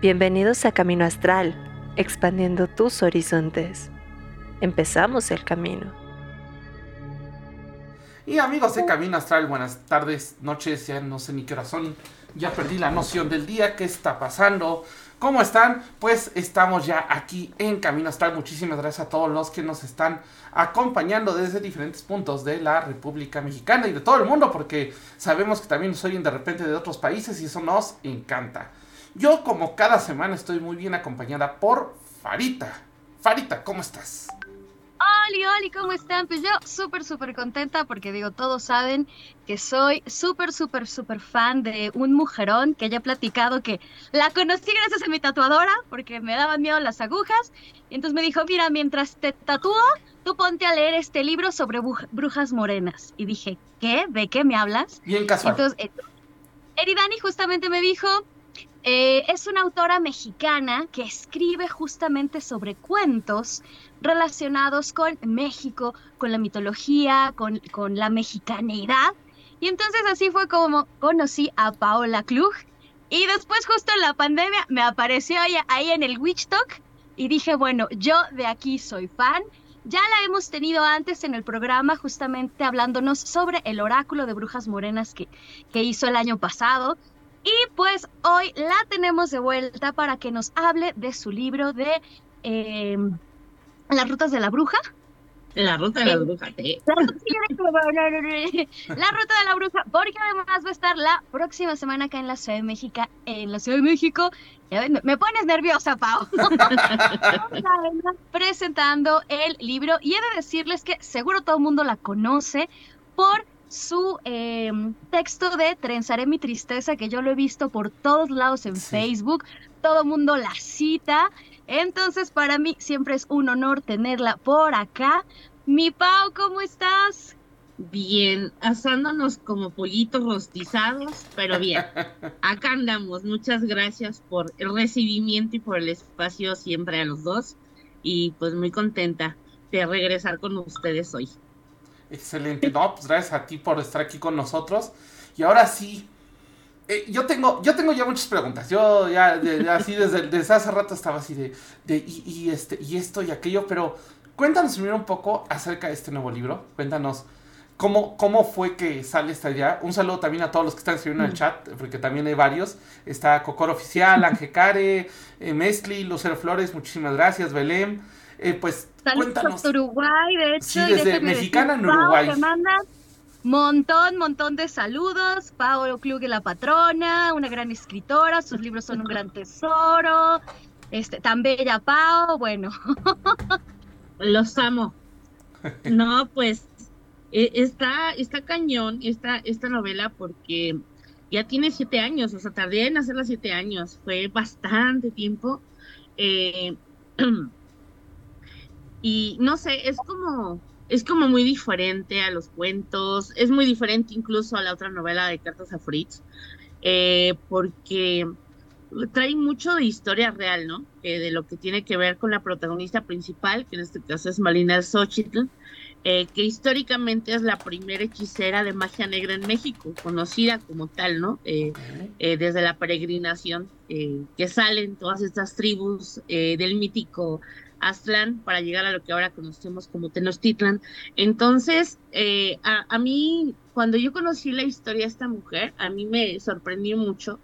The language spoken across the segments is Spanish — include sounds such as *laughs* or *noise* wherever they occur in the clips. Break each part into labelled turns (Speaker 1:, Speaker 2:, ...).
Speaker 1: Bienvenidos a Camino Astral, expandiendo tus horizontes. Empezamos el camino.
Speaker 2: Y amigos de Camino Astral, buenas tardes, noches, ya no sé ni qué hora son, ya perdí la noción del día, qué está pasando. ¿Cómo están? Pues estamos ya aquí en Camino Astral. Muchísimas gracias a todos los que nos están acompañando desde diferentes puntos de la República Mexicana y de todo el mundo, porque sabemos que también nos oyen de repente de otros países y eso nos encanta. Yo como cada semana estoy muy bien acompañada por Farita. Farita, ¿cómo estás?
Speaker 3: Oli, Oli, ¿cómo están? Pues yo súper, súper contenta porque digo, todos saben que soy súper, súper, súper fan de un mujerón que ya he platicado que la conocí gracias a mi tatuadora porque me daban miedo las agujas. Y entonces me dijo, mira, mientras te tatúo, tú ponte a leer este libro sobre brujas morenas. Y dije, ¿qué? ¿De qué me hablas?
Speaker 2: Bien casual.
Speaker 3: Entonces, eh, Eridani justamente me dijo, eh, es una autora mexicana que escribe justamente sobre cuentos relacionados con México, con la mitología, con, la mexicanidad. Y entonces así fue como conocí a Paola Klug. Y después justo en la pandemia me apareció ahí en el Witch Talk y dije, bueno, yo de aquí soy fan. Ya la hemos tenido antes en el programa, justamente hablándonos sobre el oráculo de brujas morenas que hizo el año pasado. Y pues hoy la tenemos de vuelta para que nos hable de su libro de eh, Las rutas de la bruja.
Speaker 4: La ruta de la bruja. ¿eh?
Speaker 3: La ruta, *laughs* la ruta de la bruja, porque además va a estar la próxima semana acá en la Ciudad de México. En la Ciudad de México. Ya ven, me pones nerviosa, Pau. *laughs* presentando el libro y he de decirles que seguro todo el mundo la conoce por su eh, texto de Trenzaré mi tristeza, que yo lo he visto por todos lados en Facebook, todo el mundo la cita, entonces para mí siempre es un honor tenerla por acá. Mi Pau, ¿cómo estás?
Speaker 4: Bien, asándonos como pollitos rostizados, pero bien, *laughs* acá andamos. Muchas gracias por el recibimiento y por el espacio siempre a los dos. Y pues muy contenta de regresar con ustedes hoy.
Speaker 2: Excelente. No, pues gracias a ti por estar aquí con nosotros. Y ahora sí, eh, yo, tengo, yo tengo ya muchas preguntas. Yo ya, así desde, desde, hace rato estaba así de, de y, este, y esto y aquello, pero cuéntanos primero un poco acerca de este nuevo libro. Cuéntanos cómo, cómo fue que sale esta ya. Un saludo también a todos los que están escribiendo en el chat, porque también hay varios. Está Cocor Oficial, *laughs* Ángel Care, eh, Mesli, Lucero Flores, muchísimas gracias, Belén. Eh, pues
Speaker 3: Saludos
Speaker 2: cuéntanos.
Speaker 3: Uruguay, de hecho.
Speaker 2: Sí, desde mexicana en Uruguay.
Speaker 3: montón, montón de saludos. Paolo Klug, la patrona, una gran escritora. Sus libros son un *laughs* gran tesoro. Este, tan bella Pao, bueno. *laughs*
Speaker 4: Los amo. No, pues e, está, está cañón esta, esta novela porque ya tiene siete años, o sea, tardé en hacerla siete años, fue bastante tiempo. Eh, *clears throat* y no sé, es como, es como muy diferente a los cuentos, es muy diferente incluso a la otra novela de Cartas a Fritz, eh, porque trae mucho de historia real, ¿no? Eh, de lo que tiene que ver con la protagonista principal, que en este caso es Malina Xochitl, eh, que históricamente es la primera hechicera de magia negra en México, conocida como tal, ¿no? desde la peregrinación que salen todas estas tribus del mítico Aztlán para llegar a lo que ahora conocemos como Tenochtitlan. Entonces, eh, a, mí, cuando yo conocí la historia de esta mujer, a mí me sorprendió mucho.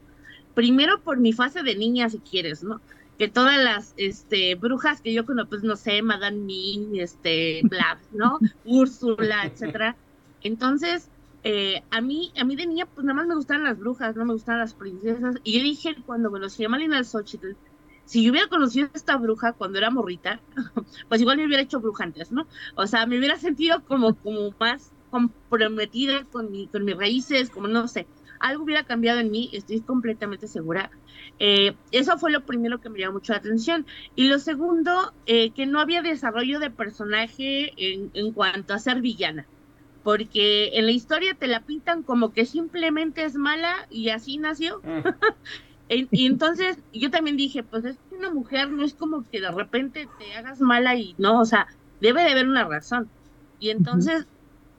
Speaker 4: Primero por mi fase de niña, si quieres, ¿no? Que todas las este, brujas que yo conozco, pues no sé, Madame Ming, este, bla, ¿no? *laughs* Úrsula, etcétera. Entonces, eh, a mí, a mí de niña, pues nada más me gustaban las brujas, no me gustaban las princesas. Y yo dije, cuando conocí a Malina Xochitl, si yo hubiera conocido a esta bruja cuando era morrita, *laughs* pues igual me hubiera hecho bruja antes, ¿no? O sea, me hubiera sentido como, como más comprometida con, mi, con mis raíces, como no sé, algo hubiera cambiado en mí, estoy completamente segura. Eh, eso fue lo primero que me llamó mucho la atención. Y lo segundo, eh, que no había desarrollo de personaje en, en cuanto a ser villana porque en la historia te la pintan como que simplemente es mala y así nació. Mm. *laughs* Y entonces *laughs* yo también dije, pues es una mujer, no es como que de repente te hagas mala y no, o sea, debe de haber una razón. Y entonces,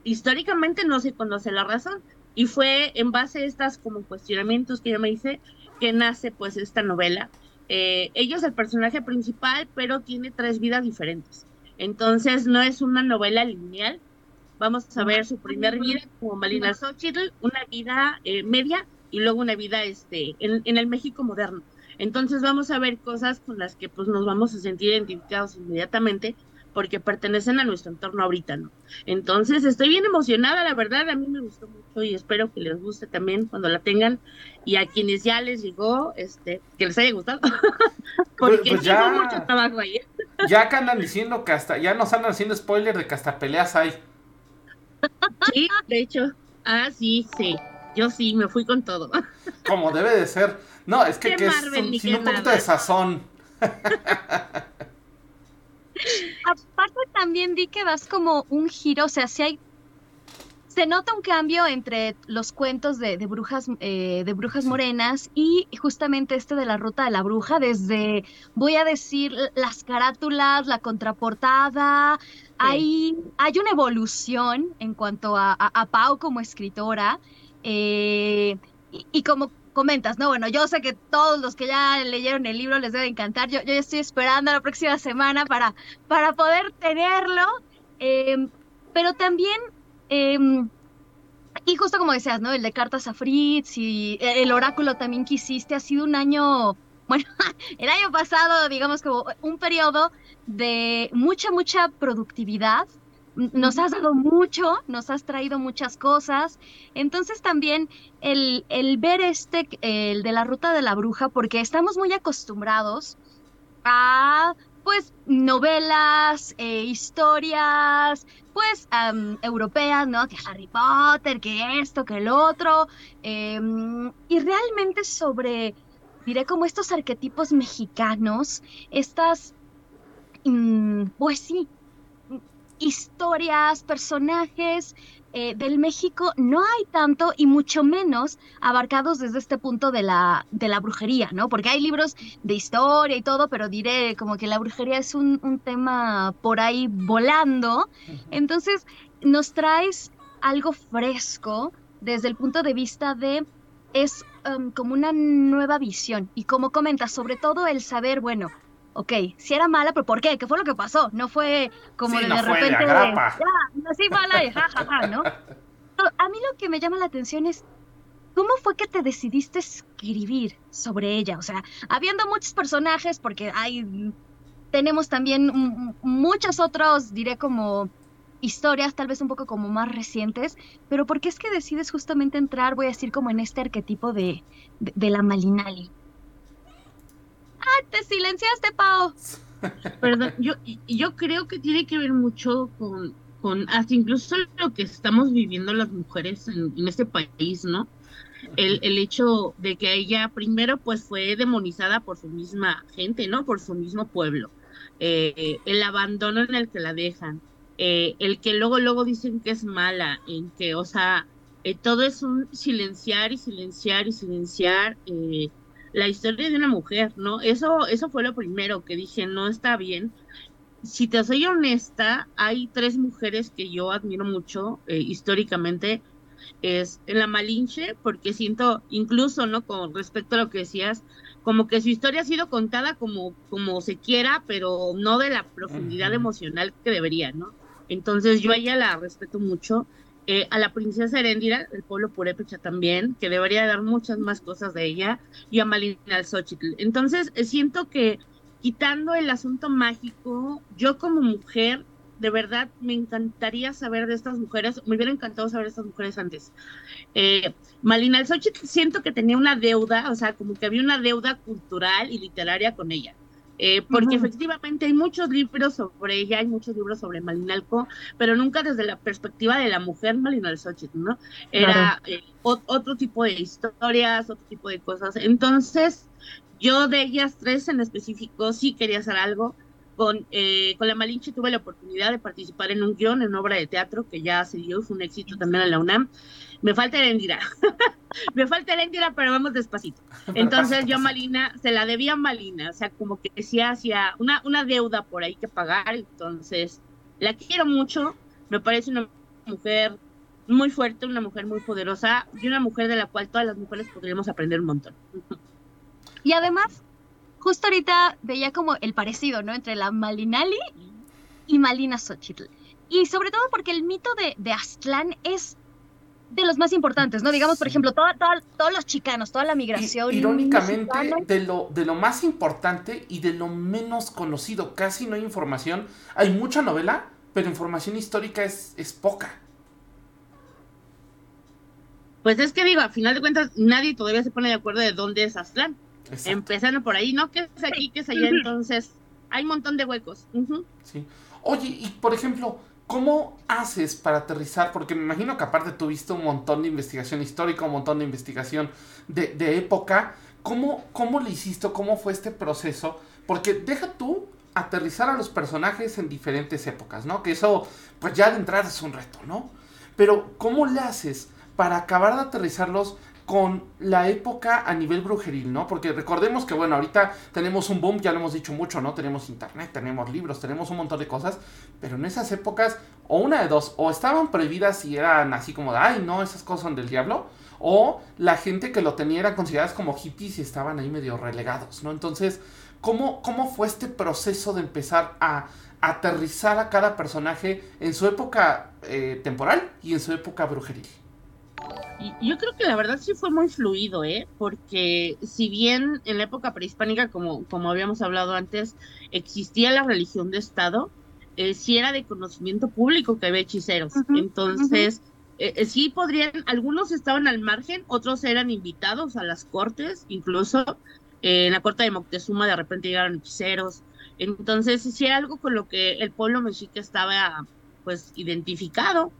Speaker 4: históricamente no se conoce la razón. Y fue en base a estas como cuestionamientos que yo me hice que nace pues esta novela. eh, ella es el personaje principal, pero tiene tres vidas diferentes. Entonces no es una novela lineal. Vamos a ver su primer vida como Malina Xochitl, una vida eh, media y luego una vida este, en, en, el México moderno. Entonces vamos a ver cosas con las que pues, nos vamos a sentir identificados inmediatamente porque pertenecen a nuestro entorno ahorita, ¿no? Entonces estoy bien emocionada, la verdad, a mí me gustó mucho y espero que les guste también cuando la tengan y a quienes ya les llegó, este, que les haya gustado, *laughs* porque pues, pues ya, mucho trabajo ahí.
Speaker 2: Ya acá andan diciendo que hasta, ya nos andan haciendo spoiler de que hasta peleas hay.
Speaker 4: Sí, de hecho, ah, sí, sí, yo sí, me fui con todo.
Speaker 2: Como debe de ser. No, es que, que es un, un poquito de sazón.
Speaker 3: Aparte también di que vas como un giro, o sea, si hay se nota un cambio entre los cuentos de, brujas eh, de brujas morenas y justamente este de la ruta de la bruja desde voy a decir las carátulas la contraportada hay hay una evolución en cuanto a, a, Pau como escritora eh, y, como comentas, ¿no? Bueno, yo sé que todos los que ya leyeron el libro les debe encantar. Yo, yo ya estoy esperando la próxima semana para, para poder tenerlo. Em, pero también, em, y justo como decías, ¿no? El de cartas a Fritz y el oráculo también que hiciste ha sido un año, bueno, *laughs* el año pasado, digamos, como un periodo de mucha, mucha productividad nos has dado mucho, nos has traído muchas cosas. Entonces también el, el, ver este, el de la ruta de la bruja, porque estamos muy acostumbrados a pues novelas, eh, historias, pues europeas, ¿no? Que Harry Potter, que esto, que el otro. Em, y realmente sobre, diré como estos arquetipos mexicanos, estas, mm, pues sí, historias, personajes eh, del México no hay tanto y mucho menos abarcados desde este punto de la, de la brujería, ¿no? Porque hay libros de historia y todo, pero diré como que la brujería es un, un tema por ahí volando. Entonces, nos traes algo fresco desde el punto de vista de es um, como una nueva visión y como comentas, sobre todo el saber, bueno, ok, si era mala, pero ¿por qué? ¿Qué fue lo que pasó? No fue como de, repente, de, ya, así mala y jajaja, ¿no? a mí lo que me llama la atención es ¿Cómo fue que te decidiste escribir sobre ella? O sea, habiendo muchos personajes, porque hay, tenemos también muchos otros, diré como historias, tal vez un poco como más recientes, pero ¿por qué es que decides justamente entrar, voy a decir, como en este arquetipo de, de, de la Malinali? Te silenciaste, Pau. *laughs*
Speaker 4: Perdón, yo, yo creo que tiene que ver mucho con, con hasta incluso lo que estamos viviendo las mujeres en, este país, ¿no? El, el, hecho de que ella primero pues fue demonizada por su misma gente, ¿no? Por su mismo pueblo. Eh, el abandono en el que la dejan, eh, el que luego, luego dicen que es mala, en que, o sea, eh, todo es un silenciar y silenciar y silenciar la historia de una mujer, ¿no? Eso, eso fue lo primero que dije, no está bien. Si te soy honesta, hay tres mujeres que yo admiro mucho eh, históricamente. Es en la Malinche, porque siento, incluso, ¿no? Con respecto a lo que decías, como que su historia ha sido contada como, como se quiera, pero no de la profundidad emocional que debería, ¿no? Entonces yo a ella la respeto mucho. Eh, a la princesa Heréndira, el pueblo purépecha también, que debería dar muchas más cosas de ella, y a Malina Xochitl. Entonces, eh, siento que quitando el asunto mágico, yo como mujer, de verdad, me encantaría saber de estas mujeres, me hubiera encantado saber de estas mujeres antes. Eh, Malina Xochitl siento que tenía una deuda, o sea, como que había una deuda cultural y literaria con ella. Eh, porque efectivamente hay muchos libros sobre ella, hay muchos libros sobre Malinalco, pero nunca desde la perspectiva de la mujer Malinal ¿no? Era eh, otro tipo de historias, otro tipo de cosas. Entonces, yo de ellas tres en específico sí quería hacer algo. Con, eh, con la Malinche tuve la oportunidad de participar en un guion, en obra de teatro, que ya se dio, fue un éxito también en la UNAM. Me falta Erendira. *laughs* me falta Erendira, pero vamos despacito. Entonces yo a Malina, se la debía a Malina, o sea, como que decía hacía una, una deuda por ahí que pagar. Entonces, la quiero mucho, me parece una mujer muy fuerte, una mujer muy poderosa y una mujer de la cual todas las mujeres podríamos aprender un montón.
Speaker 3: Y además, justo ahorita veía como el parecido, ¿no? Entre la Malinali y Malina Xochitl. Y sobre todo porque el mito de, de Aztlán es de los más importantes, ¿no? Digamos, por ejemplo, toda, todos los chicanos, toda la migración.
Speaker 2: irónicamente, de lo, de lo más importante y de lo menos conocido, casi no hay información. Hay mucha novela, pero información histórica es, es poca.
Speaker 4: Pues es que digo, a final de cuentas, nadie todavía se pone de acuerdo de dónde es Aztlán. Empezando por ahí, ¿no? ¿Qué es aquí? ¿Qué es allá? Entonces, hay un montón de huecos.
Speaker 2: Sí. Oye, y por ejemplo, ¿Cómo haces para aterrizar? Porque me imagino que aparte tuviste un montón de investigación histórica, un montón de investigación de, época. ¿Cómo, ¿Cómo le hiciste? ¿Cómo fue este proceso? Porque deja tú aterrizar a los personajes en diferentes épocas, ¿no? Que eso, pues ya de entrada es un reto, ¿no? Pero ¿cómo le haces para acabar de aterrizarlos con la época a nivel brujeril, ¿no? Porque recordemos que, bueno, ahorita tenemos un boom, ya lo hemos dicho mucho, ¿no? Tenemos internet, tenemos libros, tenemos un montón de cosas, pero en esas épocas, o una de dos, o estaban prohibidas y eran así como de, ay, no, esas cosas son del diablo, o la gente que lo tenía eran consideradas como hippies y estaban ahí medio relegados, ¿no? Entonces, ¿cómo, cómo fue este proceso de empezar a aterrizar a cada personaje en su época eh, temporal y en su época brujeril?
Speaker 4: Yo creo que la verdad sí fue muy fluido, ¿eh? Porque si bien en la época prehispánica, como, como habíamos hablado antes, existía la religión de Estado, eh, sí era de conocimiento público que había hechiceros. Entonces, eh, eh, sí podrían, algunos estaban al margen, otros eran invitados a las cortes, incluso en la corte de Moctezuma de repente llegaron hechiceros. Entonces, sí era algo con lo que el pueblo mexica estaba pues identificado.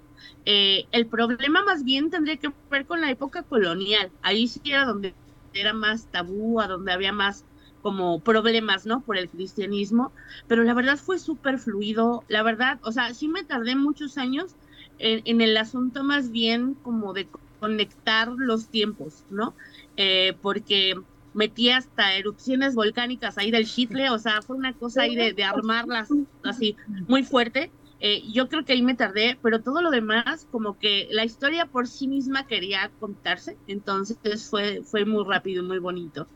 Speaker 4: Eh, el problema más bien tendría que ver con la época colonial. Ahí sí era donde era más tabú, a donde había más como problemas, ¿no? Por el cristianismo. Pero la verdad fue súper fluido. La verdad, o sea, sí me tardé muchos años en, el asunto más bien como de conectar los tiempos, ¿no? Eh, porque metí hasta erupciones volcánicas ahí del Chitle, o sea, fue una cosa ahí de, de armarlas así muy fuerte. Eh, yo creo que ahí me tardé, pero todo lo demás, como que la historia por sí misma quería contarse, entonces fue, fue muy rápido y muy bonito.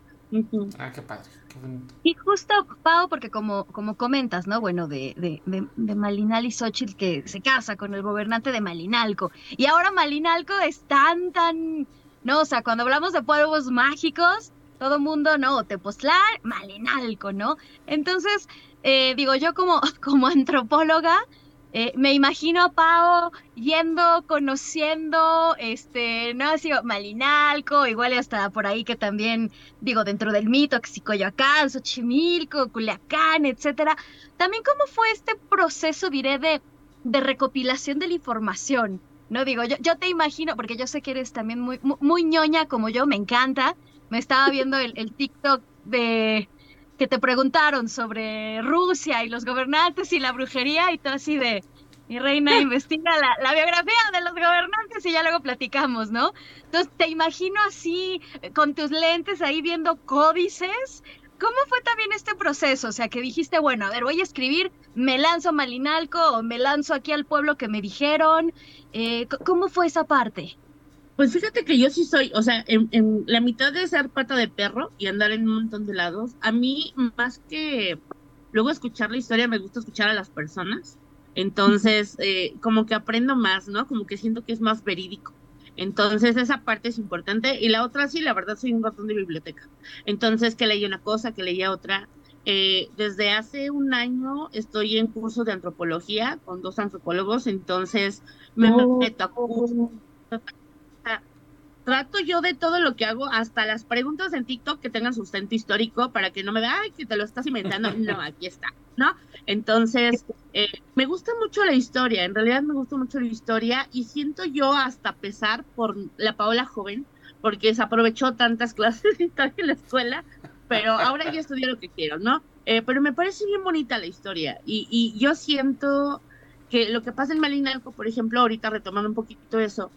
Speaker 2: Ah, qué padre, qué bonito.
Speaker 3: Y justo, Pau, porque como, como comentas, ¿no? Bueno, de, de, de, de Malinal y Xochitl que se casa con el gobernante de Malinalco. Y ahora Malinalco es tan, tan, no, o sea, cuando hablamos de pueblos mágicos, todo mundo, no, Tepoztlán, Malinalco, ¿no? Entonces, eh, digo, yo como, *laughs* como antropóloga, eh, me imagino a Pau yendo, conociendo, este, no sé, Malinalco, igual hasta por ahí que también, digo, dentro del mito, Xicoyoacán, Xochimilco, Culiacán, etcétera. También, ¿cómo fue este proceso, diré, de, de recopilación de la información? No digo, yo, yo te imagino, porque yo sé que eres también muy, muy, ñoña como yo, me encanta. Me estaba viendo el, el TikTok de que te preguntaron sobre Rusia y los gobernantes y la brujería y todo así de, mi reina *laughs* investiga la, biografía de los gobernantes y ya luego platicamos, ¿no? Entonces, te imagino así, con tus lentes ahí viendo códices. ¿Cómo fue también este proceso? O sea, que dijiste, bueno, a ver, voy a escribir, me lanzo a Malinalco o me lanzo aquí al pueblo que me dijeron. Eh, ¿Cómo fue esa parte?
Speaker 4: Pues fíjate que yo sí soy, o sea, en, la mitad de ser pata de perro y andar en un montón de lados, a mí más que luego escuchar la historia, me gusta escuchar a las personas. Entonces, eh, como que aprendo más, ¿no? Como que siento que es más verídico. Entonces, esa parte es importante. Y la otra, sí, la verdad, soy un ratón de biblioteca. Entonces, que leía una cosa, que leía otra. Eh, desde hace un año estoy en curso de antropología con dos antropólogos, entonces me oh. meto a curso trato yo de todo lo que hago, hasta las preguntas en TikTok que tengan sustento histórico para que no me vean, ay, que te lo estás inventando. *laughs* No, aquí está, ¿no? Entonces, eh, me gusta mucho la historia, en realidad me gusta mucho la historia y siento yo hasta pesar por la Paola joven, porque se aprovechó tantas *laughs* clases de historia en la escuela, pero ahora ya estudio lo que quiero, ¿no? Eh, pero me parece bien bonita la historia y, y yo siento que lo que pasa en Malinalco, por ejemplo, ahorita retomando un poquito eso,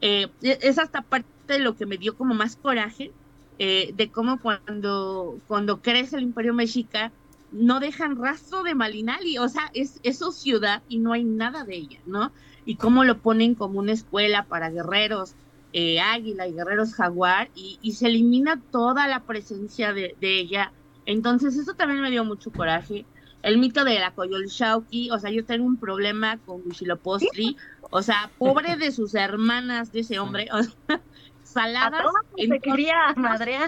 Speaker 4: eh, e, es hasta parte de lo que me dio como más coraje eh, de cómo cuando, cuando crece el imperio mexica no dejan rastro de Malinali, o sea, es, su ciudad y no hay nada de ella, ¿no? Y cómo lo ponen como una escuela para guerreros eh, águila y guerreros jaguar y, se elimina toda la presencia de, ella Entonces eso también me dio mucho coraje. El mito de la Coyolxauhqui, o sea, yo tengo un problema con Huitzilopochtli, o sea, pobre de sus hermanas de ese hombre, *laughs* o sea, saladas.
Speaker 3: Se quería madre.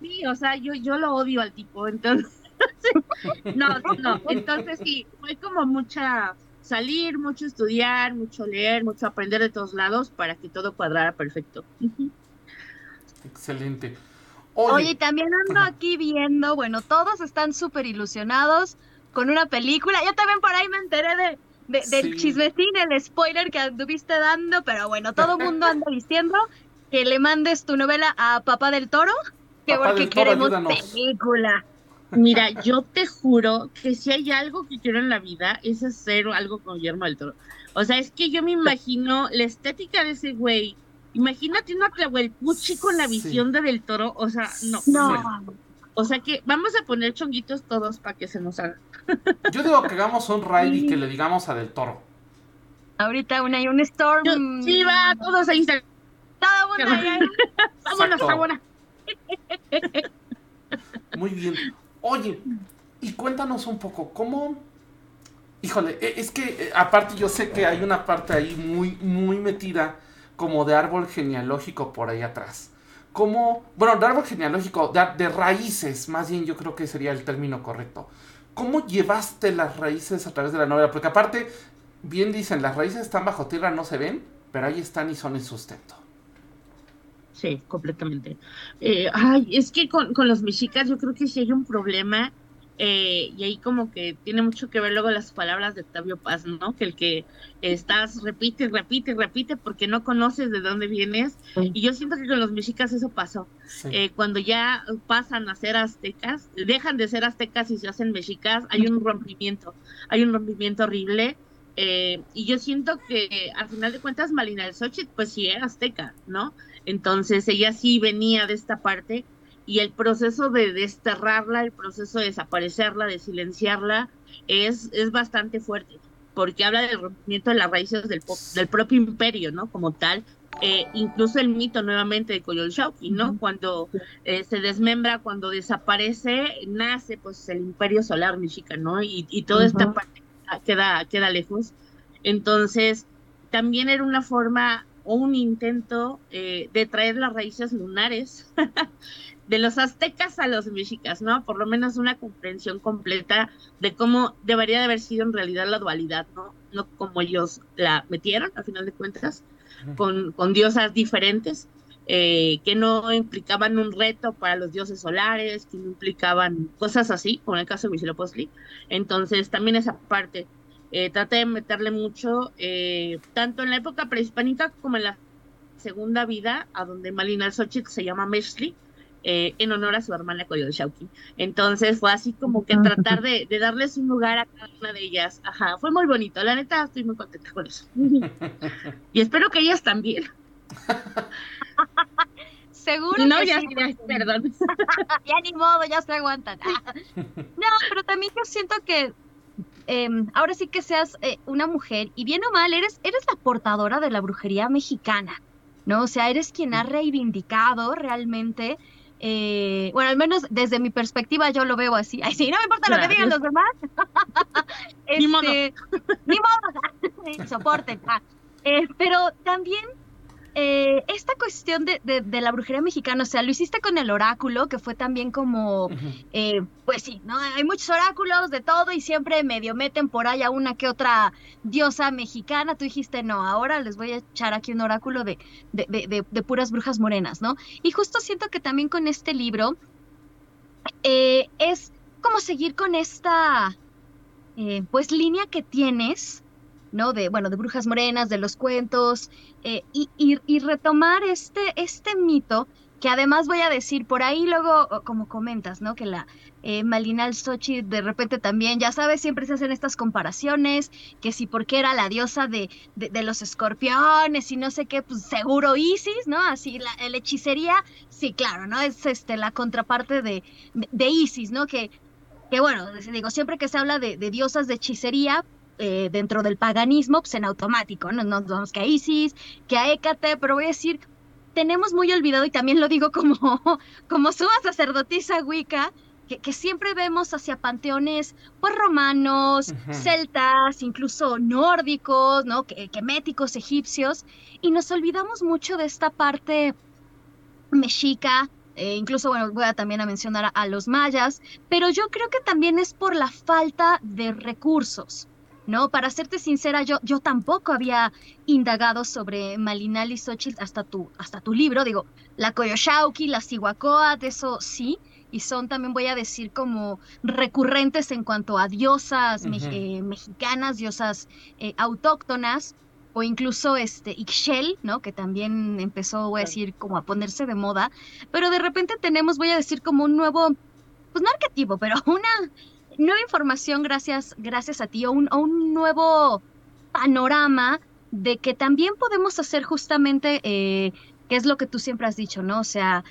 Speaker 4: Sí, o sea, yo, yo lo odio al tipo, entonces. *laughs* no, no, entonces sí, fue como mucha salir, mucho estudiar, mucho leer, mucho aprender de todos lados para que todo cuadrara perfecto.
Speaker 2: Excelente.
Speaker 3: Oye, también ando aquí viendo, bueno, todos están súper ilusionados con una película. Yo también por ahí me enteré de, del chismecín, el spoiler que anduviste dando, pero bueno, todo el *laughs* mundo anda diciendo que le mandes tu novela a Papá del Toro, que porque queremos película.
Speaker 4: Mira, yo te juro que si hay algo que quiero en la vida es hacer algo con Guillermo del Toro. O sea, es que yo me imagino la estética de ese güey Imagínate una Puchi con la visión de Del Toro, o sea, no.
Speaker 3: No.
Speaker 4: O sea que vamos a poner chonguitos todos para que se nos haga. *laughs*
Speaker 2: Yo digo que hagamos un raid y que le digamos a Del Toro.
Speaker 3: Ahorita una y un storm.
Speaker 4: sí, va, todos ahí.
Speaker 3: Todo mundo ahí.
Speaker 4: Vámonos, vámonos. *laughs*
Speaker 2: Muy bien. Oye, y cuéntanos un poco, ¿cómo...? Híjole, e, es que eh, aparte yo sé que hay una parte ahí muy, muy metida como de árbol genealógico por ahí atrás. Como, bueno, de árbol genealógico, de, raíces, más bien yo creo que sería el término correcto. ¿Cómo llevaste las raíces a través de la novela? Porque aparte, bien dicen, las raíces están bajo tierra, no se ven, pero ahí están y son el sustento.
Speaker 4: Sí, completamente. Eh, ay, es que con, con los mexicas yo creo que sí hay un problema eh, y ahí como que tiene mucho que ver luego las palabras de Octavio Paz, ¿no? Que el que estás repite, repite, repite porque no conoces de dónde vienes. Y yo siento que con los mexicas eso pasó. Eh, cuando ya pasan a ser aztecas, dejan de ser aztecas y se hacen mexicas, hay un rompimiento, hay un rompimiento horrible. Eh, y yo siento que al final de cuentas Malina del Xochitl pues sí era azteca, ¿no? Entonces ella sí venía de esta parte y el proceso de desterrarla, el proceso de desaparecerla, de silenciarla, es, es bastante fuerte, porque habla del rompimiento de las raíces del, del propio imperio, ¿no? Como tal, eh, incluso el mito nuevamente de Coyolxauhqui, ¿no? Cuando eh, se desmembra, cuando desaparece, nace pues el imperio solar mexica, ¿no? Y, y toda esta parte queda, queda lejos. Entonces, también era una forma o un intento eh, de traer las raíces lunares *laughs* de los aztecas a los mexicas, ¿no? Por lo menos una comprensión completa de cómo debería de haber sido en realidad la dualidad, ¿no? No como ellos la metieron, a final de cuentas, con, con diosas diferentes, eh, que no implicaban un reto para los dioses solares, que no implicaban cosas así, como en el caso de Huitzilopochtli. Entonces, también esa parte, eh, traté de meterle mucho, eh, tanto en la época prehispánica como en la segunda vida, a donde Malina Xochitl se llama Meshli, eh, en honor a su hermana Coyolxauhqui. Entonces fue así como que tratar de, darles un lugar a cada una de ellas. Ajá, fue muy bonito. La neta, estoy muy contenta con eso. *laughs* y espero que ellas también. *laughs*
Speaker 3: Seguro
Speaker 4: no,
Speaker 3: que
Speaker 4: ya,
Speaker 3: sí.
Speaker 4: perdón. *laughs*
Speaker 3: ya ni modo, ya se aguantan. no, pero también yo siento que em, ahora sí que seas eh, una mujer y bien o mal, eres, eres la portadora de la brujería mexicana, ¿no? O sea, eres quien ha reivindicado realmente eh, bueno, al menos desde mi perspectiva yo lo veo así. Ay, sí, no me importa lo que digan los demás.
Speaker 4: ni modo.
Speaker 3: Este, ni modo. *laughs* *laughs* Soporten. Ah, eh, pero también eh, esta cuestión de, de, la brujería mexicana, o sea, lo hiciste con el oráculo, que fue también como, eh, pues sí, ¿no? Hay muchos oráculos de todo y siempre medio meten por ahí a una que otra diosa mexicana. Tú dijiste, no, ahora les voy a echar aquí un oráculo de puras brujas morenas, ¿no? Y justo siento que también con este libro eh, es como seguir con esta, pues, línea que tienes ¿no? De, bueno, de brujas morenas, de los cuentos, eh, y, y, retomar este, este mito, que además voy a decir, por ahí luego, como comentas, ¿no? Que la eh, Malinal Sochi de repente también, ya sabes, siempre se hacen estas comparaciones, que si porque era la diosa de, de, los escorpiones y no sé qué, pues seguro Isis, ¿no? Así, la, hechicería, sí, claro, ¿no? Es este, la contraparte de, de, Isis, ¿no? Que, que bueno, digo, siempre que se habla de, de diosas de hechicería, eh, dentro del paganismo, pues en automático, ¿no? Nos vamos que a Isis, que a Hécate, pero voy a decir, tenemos muy olvidado, y también lo digo como, *laughs* como suma sacerdotisa Wicca, que, siempre vemos hacia panteones pues romanos, celtas, incluso nórdicos, ¿no? Que, queméticos, egipcios, y nos olvidamos mucho de esta parte mexica, eh, incluso, bueno, voy a también a mencionar a, los mayas, pero yo creo que también es por la falta de recursos. ¿No? Para serte sincera, yo, yo tampoco había indagado sobre Malinali Xochitl hasta tu, hasta tu libro. Digo, la Coyoshauki, la Sihuacoat, eso sí, y son también, voy a decir, como recurrentes en cuanto a diosas eh, mexicanas, diosas eh, autóctonas, o incluso este Ixchel, ¿no? Que también empezó, voy a decir, como a ponerse de moda, pero de repente tenemos, voy a decir, como un nuevo, pues no arquetipo, pero *laughs* una nueva información gracias, gracias a ti, o un, nuevo panorama de que también podemos hacer justamente, eh, que es lo que tú siempre has dicho, ¿no? O sea,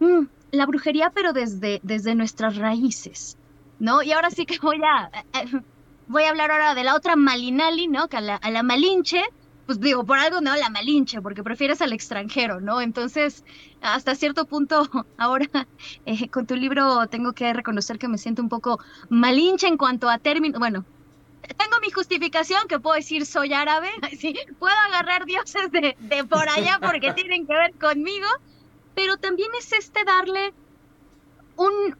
Speaker 3: mm, la brujería, pero desde, desde nuestras raíces, ¿no? Y ahora sí que voy a, eh, voy a hablar ahora de la otra Malinali, ¿no? Que a la, a la Malinche, pues digo, por algo no la Malinche, porque prefieres al extranjero, ¿no? Entonces, hasta cierto punto, *laughs* ahora eh, con tu libro tengo que reconocer que me siento un poco Malinche en cuanto a términos, bueno, tengo mi justificación que puedo decir soy árabe, *laughs* sí, puedo agarrar dioses de, de por allá porque *laughs* tienen que ver conmigo, pero también es este darle un,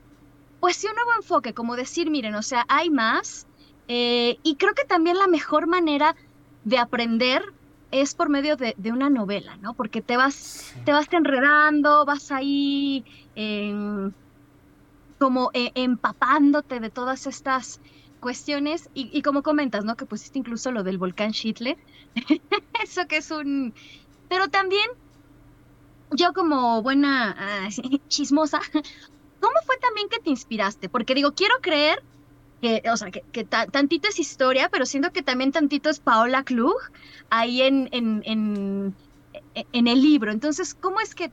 Speaker 3: pues sí, un nuevo enfoque, como decir, miren, o sea, hay más, eh, y creo que también la mejor manera de aprender es por medio de, una novela, ¿no? Porque te vas, te vas enredando, vas ahí como eh, empapándote de todas estas cuestiones y, y, como comentas, ¿no? Que pusiste incluso lo del volcán Schittler, *laughs* eso que es un... Pero también yo como buena *laughs* chismosa, ¿cómo fue también que te inspiraste? Porque digo, quiero creer que, o sea, que, tantito es historia, pero siento que también tantito es Paola Klug ahí en, en, en, en el libro. Entonces, ¿cómo es que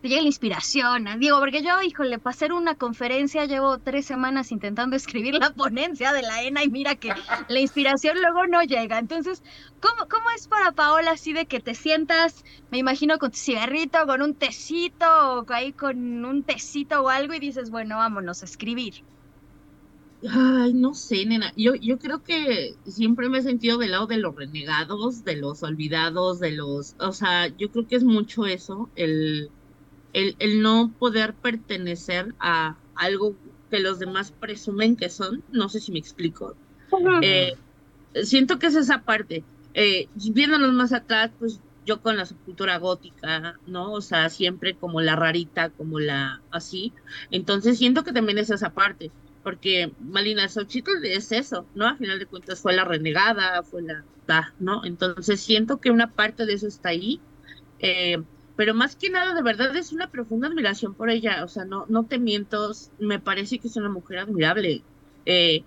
Speaker 3: te llega la inspiración. Digo, porque yo, híjole, para hacer una conferencia llevo tres semanas intentando escribir la ponencia de la ENA y mira que la inspiración luego no llega. Entonces, ¿cómo, cómo es para Paola así de que te sientas, me imagino, con tu cigarrito, con un tecito, o ahí con un tecito o algo y dices, bueno, vámonos a escribir?
Speaker 4: Ay, no sé, nena. Yo, yo creo que siempre me he sentido del lado de los renegados, de los olvidados, de los... O sea, yo creo que es mucho eso, el el, no poder pertenecer a algo que los demás presumen que son, no sé si me explico. Eh, siento que es esa parte. Eh, viéndonos más atrás, pues yo con la subcultura gótica, ¿no? O sea, siempre como la rarita, como la así. Entonces siento que también es esa parte, porque Malina Xochitl es eso, ¿no? A final de cuentas fue la renegada, fue la, ¿no? Entonces siento que una parte de eso está ahí. Eh, pero más que nada, de verdad, es una profunda admiración por ella. O sea, no, no te miento, me parece que es una mujer admirable. Eh,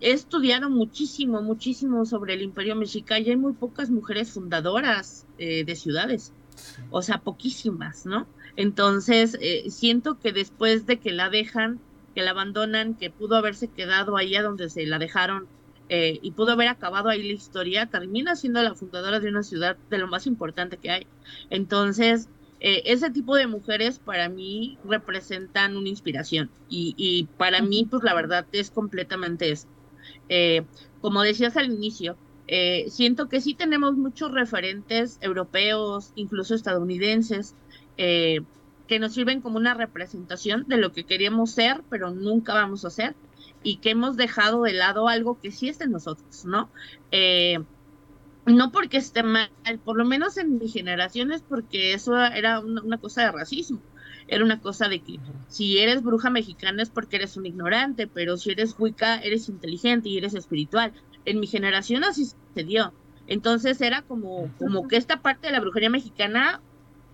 Speaker 4: he estudiado muchísimo, muchísimo sobre el Imperio Mexica y hay muy pocas mujeres fundadoras eh, de ciudades. O sea, poquísimas, ¿no? Entonces, eh, siento que después de que la dejan, que la abandonan, que pudo haberse quedado ahí a donde se la dejaron eh, y pudo haber acabado ahí la historia, termina siendo la fundadora de una ciudad de lo más importante que hay. Entonces, eh, ese tipo de mujeres para mí representan una inspiración y, para mí, pues la verdad es completamente eso. Eh, como decías al inicio, siento que sí tenemos muchos referentes europeos, incluso estadounidenses, que nos sirven como una representación de lo que queríamos ser, pero nunca vamos a ser y que hemos dejado de lado algo que sí es de nosotros, ¿no? Eh, no porque esté mal, por lo menos en mi generación es porque eso era una, cosa de racismo. Era una cosa de que si eres bruja mexicana es porque eres un ignorante, pero si eres wicca eres inteligente y eres espiritual. En mi generación así se dio. Entonces era como, como que esta parte de la brujería mexicana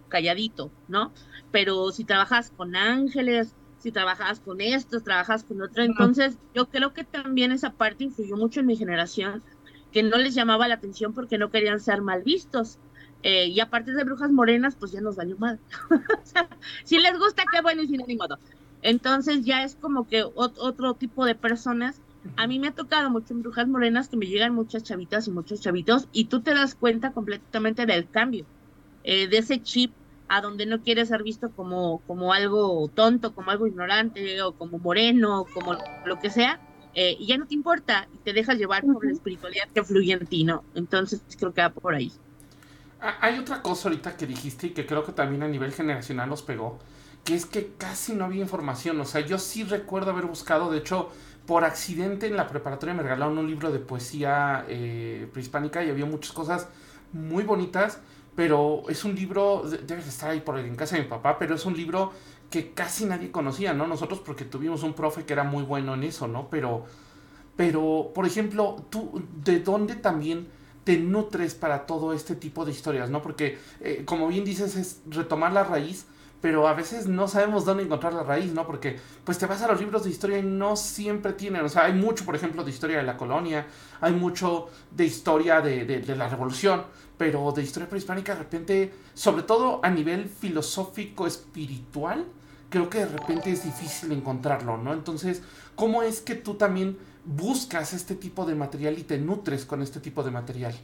Speaker 4: calladito, ¿no? Pero si trabajas con ángeles, si trabajabas con esto, trabajabas con otro. Entonces, yo creo que también esa parte influyó mucho en mi generación, que no les llamaba la atención porque no querían ser mal vistos. Eh, y aparte de brujas morenas, pues ya nos valió mal. *laughs* si les gusta, qué bueno y sin ni modo. Entonces ya es como que otro tipo de personas. A mí me ha tocado mucho en brujas morenas que me llegan muchas chavitas y muchos chavitos y tú te das cuenta completamente del cambio, eh, de ese chip a donde no quieres ser visto como, como algo tonto, como algo ignorante o como moreno, como lo que sea, eh, y ya no te importa y te dejas llevar por la espiritualidad que fluye en ti, ¿no? Entonces creo que va por ahí.
Speaker 2: Ah, hay otra cosa ahorita que dijiste y que creo que también a nivel generacional nos pegó, que es que casi no había información. O sea, yo sí recuerdo haber buscado, de hecho, por accidente en la preparatoria me regalaron un libro de poesía eh, prehispánica y había muchas cosas muy bonitas, pero es un libro, debe estar ahí por en casa de mi papá, pero es un libro que casi nadie conocía, ¿no? Nosotros porque tuvimos un profe que era muy bueno en eso, ¿no? Pero, pero, por ejemplo, tú, ¿de dónde también te nutres para todo este tipo de historias, ¿no? Porque, eh, como bien dices, es retomar la raíz, pero a veces no sabemos dónde encontrar la raíz, ¿no? Porque pues te vas a los libros de historia y no siempre tienen, o sea, hay mucho, por ejemplo, de historia de la colonia, hay mucho de historia de, de, la revolución, pero de historia prehispánica de repente, sobre todo a nivel filosófico, espiritual, creo que de repente es difícil encontrarlo, ¿no? Entonces, ¿cómo es que tú también buscas este tipo de material y te nutres con este tipo de material?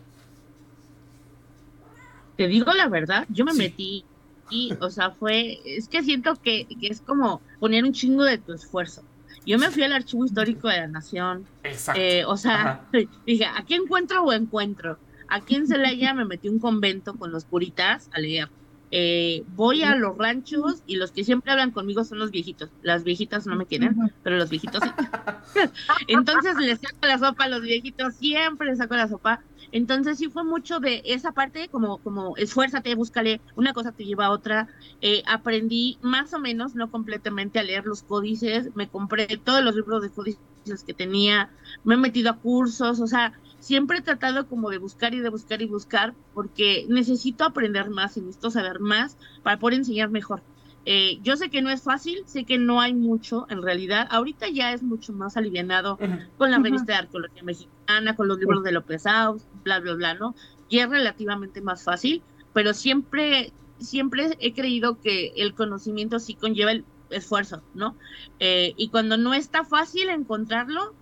Speaker 4: Te digo la verdad, yo me metí y, o sea, fue, es que siento que, es como poner un chingo de tu esfuerzo. Yo me fui al Archivo Histórico de la Nación.
Speaker 2: Exacto.
Speaker 4: Eh, o sea, *laughs* dije, ¿a encuentro o encuentro? Aquí en Celaya me metí un convento con los puritas a leer. Eh, voy a los ranchos y los que siempre hablan conmigo son los viejitos. Las viejitas no me quieren, pero los viejitos sí. *laughs* Entonces les saco la sopa a los viejitos, siempre les saco la sopa. Entonces sí fue mucho de esa parte, como, como esfuérzate, búscale, una cosa te lleva a otra. Eh, aprendí más o menos, no completamente, a leer los códices, me compré todos los libros de códices que tenía, me he metido a cursos, o sea, siempre he tratado como de buscar y de buscar y buscar, porque necesito aprender más y necesito saber más para poder enseñar mejor. Eh, yo sé que no es fácil, sé que no hay mucho en realidad. Ahorita ya es mucho más alivianado con la revista de arqueología mexicana, con los libros de López Aus, bla, bla, bla, ¿no? Y es relativamente más fácil, pero siempre, siempre he creído que el conocimiento sí conlleva el esfuerzo, ¿no? Eh, y cuando no está fácil encontrarlo,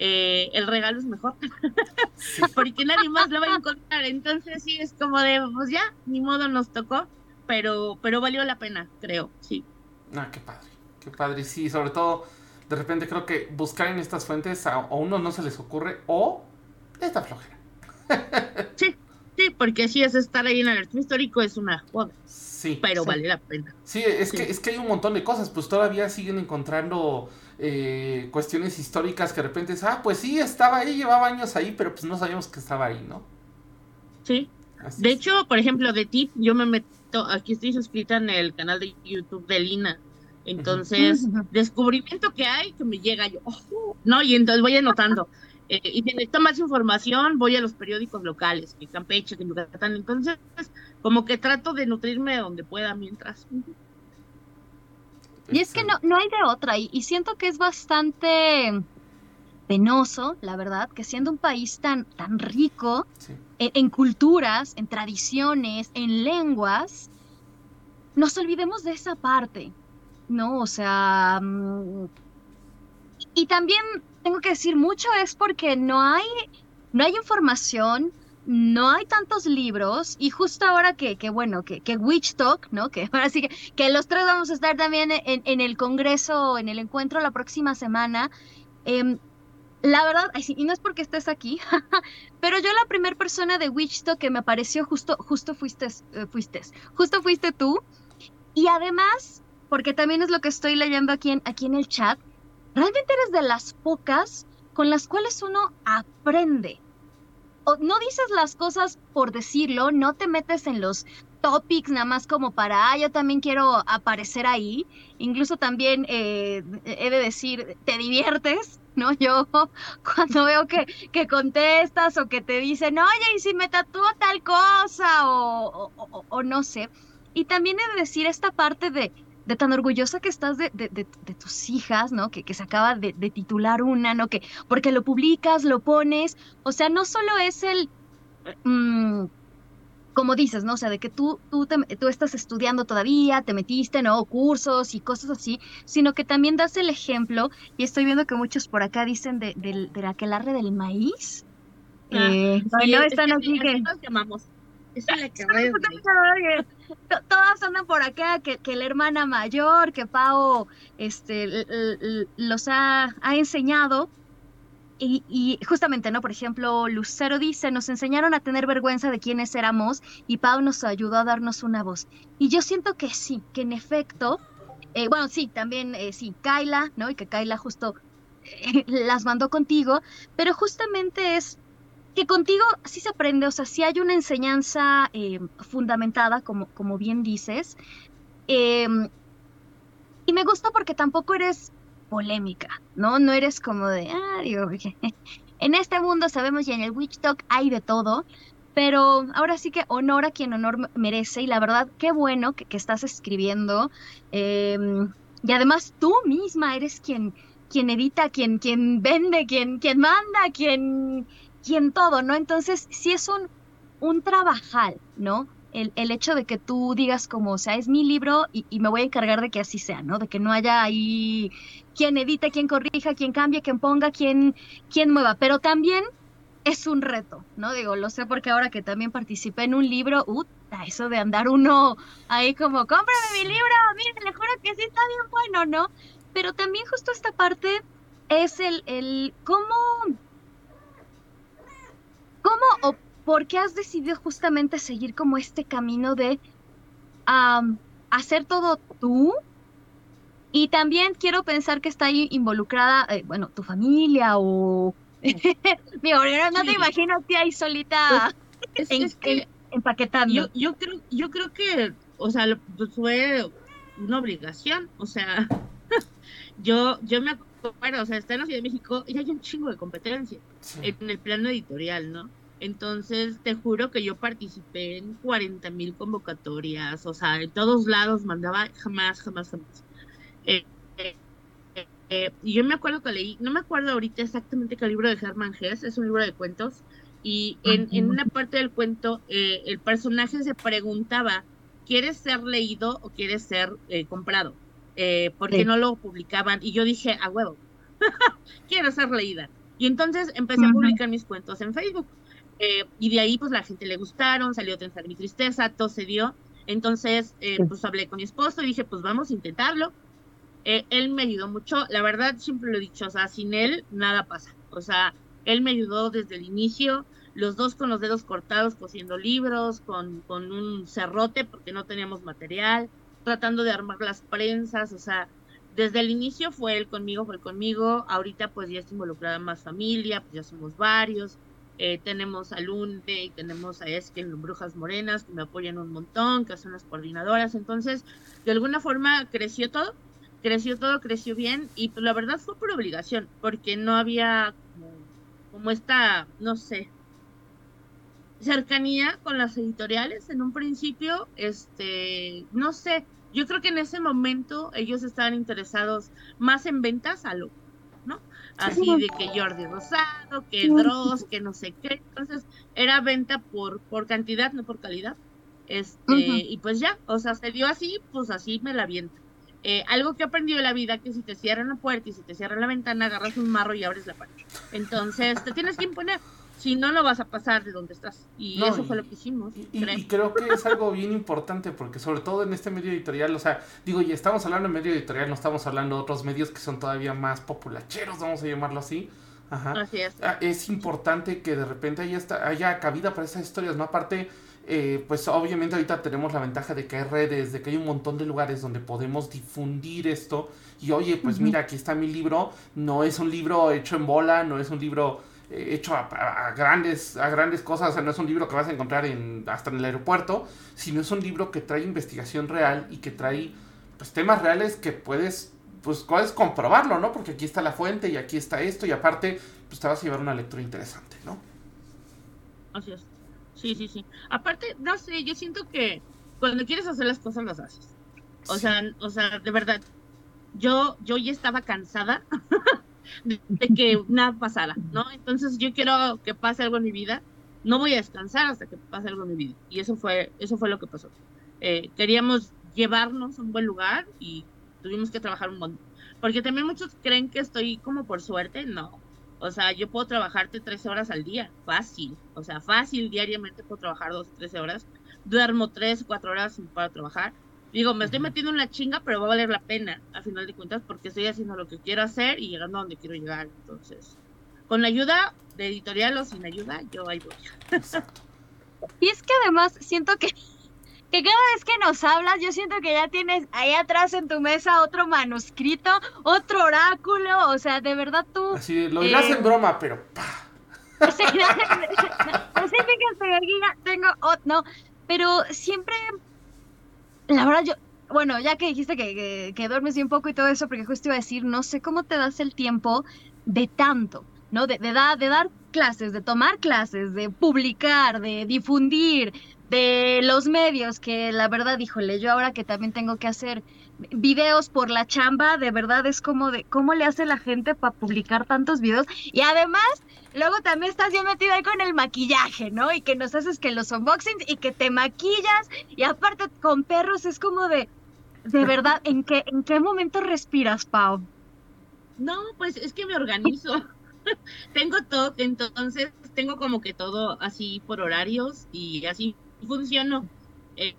Speaker 4: eh, el regalo es mejor, *laughs* porque nadie más lo va a encontrar. Entonces sí, es como de, pues ya, ni modo nos tocó pero, pero valió la pena, creo, sí.
Speaker 2: Ah, qué padre, qué padre, sí, sobre todo, de repente creo que buscar en estas fuentes a, uno no se les ocurre o esta flojera. *laughs*
Speaker 4: sí, sí, porque si es estar ahí en el archivo histórico es una joda. Sí. Pero vale la pena.
Speaker 2: Sí, es, Que, es que hay un montón de cosas, pues todavía siguen encontrando eh, cuestiones históricas que de repente es, ah, pues sí, estaba ahí, llevaba años ahí, pero pues no sabíamos que estaba ahí, ¿no?
Speaker 4: Sí. de hecho, por ejemplo, de ti, yo me metí aquí estoy suscrita en el canal de YouTube de Lina. Entonces, descubrimiento que hay que me llega yo, oh, no, y entonces voy anotando. Eh, y si necesito más información, voy a los periódicos locales, que Campeche, que Yucatán. Entonces, como que trato de nutrirme donde pueda mientras.
Speaker 3: Y es que no, no hay de otra, y, y siento que es bastante penoso, la verdad, que siendo un país tan, tan rico en, culturas, en tradiciones, en lenguas, nos olvidemos de esa parte, ¿no? O sea, mm, y también tengo que decir mucho es porque no hay, no hay información, no hay tantos libros y justo ahora que, que bueno, que, que Witch Talk, ¿no? Que ahora sí que, que los tres vamos a estar también en, en el congreso, en el encuentro la próxima semana. Eh, la verdad, y no es porque estés aquí, *laughs* pero yo la primera persona de Wichito que me apareció justo, justo fuiste, eh, fuiste, justo fuiste tú. Y además, porque también es lo que estoy leyendo aquí en, aquí en el chat, realmente eres de las pocas con las cuales uno aprende. No dices las cosas por decirlo, no te metes en los topics nada más como para, ah, yo también quiero aparecer ahí. Incluso también eh, he de decir, te diviertes ¿no? *laughs* Yo cuando veo que, que contestas o que te dicen, oye, ¿y si me tatúo tal cosa? O, o, no sé. Y también he de decir esta parte de, de tan orgullosa que estás de, de, de, tus hijas, ¿no? Que, que se acaba de, titular una, ¿no? Que porque lo publicas, lo pones, o sea, no solo es el... Mm, como dices, ¿no? O sea, de que tú, tú, tú estás estudiando todavía, te metiste, ¿no? Cursos y cosas así, sino que también das el ejemplo, y estoy viendo que muchos por acá dicen de, de, de aquelarre del maíz.
Speaker 4: Ah, eh, no están así que... llamamos. Esa es la que. *laughs*
Speaker 3: To- Todas andan por acá, que, que la hermana mayor, que Pau este, los ha, ha enseñado. Y, y justamente, ¿no? Por ejemplo, Lucero dice, nos enseñaron a tener vergüenza de quiénes éramos y Pau nos ayudó a darnos una voz. Y yo siento que sí, que en efecto, eh, bueno, sí, también, eh, sí, Kaila, ¿no? Y que Kaila justo eh, *laughs* las mandó contigo, pero justamente es que contigo sí se aprende, o sea, sí hay una enseñanza eh, fundamentada, como, como bien dices. eh, y me gusta porque tampoco eres polémica, ¿no? No eres como de, ah, digo, *laughs* en este mundo sabemos y en el Witch Talk hay de todo, pero ahora sí que honor a quien honor merece y la verdad, qué bueno que, que estás escribiendo. eh, y además tú misma eres quien, quien edita, quien, quien vende, quien, quien manda, quien, quien todo, ¿no? Entonces, sí es un, un trabajal, ¿no? El, el hecho de que tú digas como, o sea, es mi libro y, y me voy a encargar de que así sea, ¿no? De que no haya ahí quien edite, quien corrija, quien cambie, quien ponga, quien, quien mueva. Pero también es un reto, ¿no? Digo, lo sé porque ahora que también participé en un libro, uta, eso de andar uno ahí como, cómprame mi libro, mire, le juro que sí está bien bueno, ¿no? Pero también justo esta parte es el, el cómo, cómo o por qué has decidido justamente seguir como este camino de hacer todo tú. Y también quiero pensar que está ahí involucrada, eh, bueno, tu familia o... *laughs* Digo, yo no te
Speaker 4: Sí.
Speaker 3: imagino a ti ahí solita
Speaker 4: Es,
Speaker 3: en-
Speaker 4: es que
Speaker 3: empaquetando.
Speaker 4: yo, yo creo, yo creo que, o sea, pues fue una obligación, o sea, *laughs* yo, yo me acuerdo, o sea, está en la Ciudad de México y hay un chingo de competencia
Speaker 2: Sí.
Speaker 4: en el plano editorial, ¿no? Entonces, te juro que yo participé en 40 mil convocatorias, o sea, en todos lados mandaba jamás, jamás, jamás. Eh, eh, eh, y yo me acuerdo que leí, no me acuerdo ahorita exactamente qué libro de Hermann Hesse, es un libro de cuentos, y en, en una parte del cuento eh, el personaje se preguntaba, ¿quieres ser leído o quieres ser eh, comprado? Eh, porque
Speaker 3: Sí.
Speaker 4: no lo publicaban, y yo dije, a huevo, *laughs* quiero ser leída. Y entonces empecé a publicar mis cuentos en Facebook. Eh, y de ahí, pues la gente le gustaron, salió Tensar mi tristeza, todo se dio. Entonces, eh,
Speaker 3: Sí.
Speaker 4: pues hablé con mi esposo y dije, pues vamos a intentarlo. Eh, él me ayudó mucho, la verdad, siempre lo he dicho, o sea, sin él nada pasa. O sea, él me ayudó desde el inicio, los dos con los dedos cortados, cosiendo libros, con, con un cerrote porque no teníamos material, tratando de armar las prensas, o sea, desde el inicio fue él conmigo, fue él conmigo, ahorita pues ya está involucrada más familia, pues ya somos varios, eh, tenemos a Lunde y tenemos a Eskel en Brujas Morenas que me apoyan un montón, que son las coordinadoras, entonces de alguna forma creció todo, creció todo, creció bien y pues la verdad fue por obligación, porque no había como, como esta, no sé, cercanía con las editoriales en un principio, este, no sé, yo creo que en ese momento ellos estaban interesados más en ventas a lo, ¿no? Así de que Jordi Rosado, que Dross, que no sé qué, entonces era venta por, por cantidad, no por calidad. Este, y pues ya, o sea, se dio así, pues así me la viento. Eh, algo que he aprendido en la vida, que si te cierran la puerta y si te cierran la ventana, agarras un marro y abres la puerta. Entonces, te tienes que imponer. Si no, no vas a pasar de donde estás. Y
Speaker 2: No,
Speaker 4: eso
Speaker 2: y-
Speaker 4: fue lo que hicimos.
Speaker 2: Y,
Speaker 4: creo.
Speaker 2: y creo que es algo bien importante porque sobre todo en este medio editorial, o sea, digo, y estamos hablando de medio editorial, no estamos hablando de otros medios que son todavía más populacheros, vamos a llamarlo así. Ajá.
Speaker 4: Así es.
Speaker 2: Ah, Es importante que de repente haya, esta- haya cabida para esas historias, ¿no? Aparte, eh, pues obviamente ahorita tenemos la ventaja de que hay redes, de que hay un montón de lugares donde podemos difundir esto. Y oye, pues mira, aquí está mi libro, no es un libro hecho en bola, no es un libro hecho a, grandes, a grandes cosas, o sea, no es un libro que vas a encontrar en, hasta en el aeropuerto, sino es un libro que trae investigación real y que trae pues, temas reales que puedes, pues puedes comprobarlo, ¿no? Porque aquí está la fuente y aquí está esto y aparte, pues te vas a llevar una lectura interesante, ¿no?
Speaker 4: Así es. Sí, sí, sí. Aparte, no sé, yo siento que cuando quieres hacer las cosas, las haces. O
Speaker 2: Sí.
Speaker 4: sea, o sea, de verdad, yo, yo ya estaba cansada *laughs* de, que nada pasara, ¿no? Entonces yo quiero que pase algo en mi vida. No voy a descansar hasta que pase algo en mi vida. Y eso fue, eso fue lo que pasó. Eh, queríamos llevarnos a un buen lugar y tuvimos que trabajar un montón. Porque también muchos creen que estoy como por suerte. No. O sea, yo puedo trabajarte 13 horas al día, fácil. O sea, fácil, diariamente puedo trabajar 12, 13 horas. Duermo 3, 4 horas para trabajar. Digo, me estoy metiendo en la chinga, pero va a valer la pena, a final de cuentas, porque estoy haciendo lo que quiero hacer y llegando a donde quiero llegar. Entonces, con la ayuda de editorial o sin ayuda, yo ahí voy.
Speaker 2: Exacto.
Speaker 3: Y es que además siento que, que cada vez que nos hablas, yo siento que ya tienes ahí atrás en tu mesa otro manuscrito, otro oráculo, o sea, de verdad tú...
Speaker 2: Así, lo dirás
Speaker 3: Eh,
Speaker 2: en broma, pero pa.
Speaker 3: Sí, no sé qué pedagoguía tengo, o- no, pero siempre, la verdad yo, bueno, ya que dijiste que, que, que duermes bien poco y todo eso, porque justo iba a decir, no sé cómo te das el tiempo de tanto, ¿no? De, de, de dar clases, de tomar clases, de publicar, de difundir, de los medios, que la verdad, híjole, yo ahora que también tengo que hacer videos por la chamba, de verdad es como de, ¿cómo le hace la gente para publicar tantos videos? Y además, Luego también estás bien metido ahí con el maquillaje, ¿no? Y que nos haces que los unboxings y que te maquillas. Y aparte con perros es como de, de verdad, ¿en qué, en qué momento respiras, Pau?
Speaker 4: No, pues es que me organizo. *laughs* tengo todo, entonces tengo como que todo así por horarios y así funciono. Eh,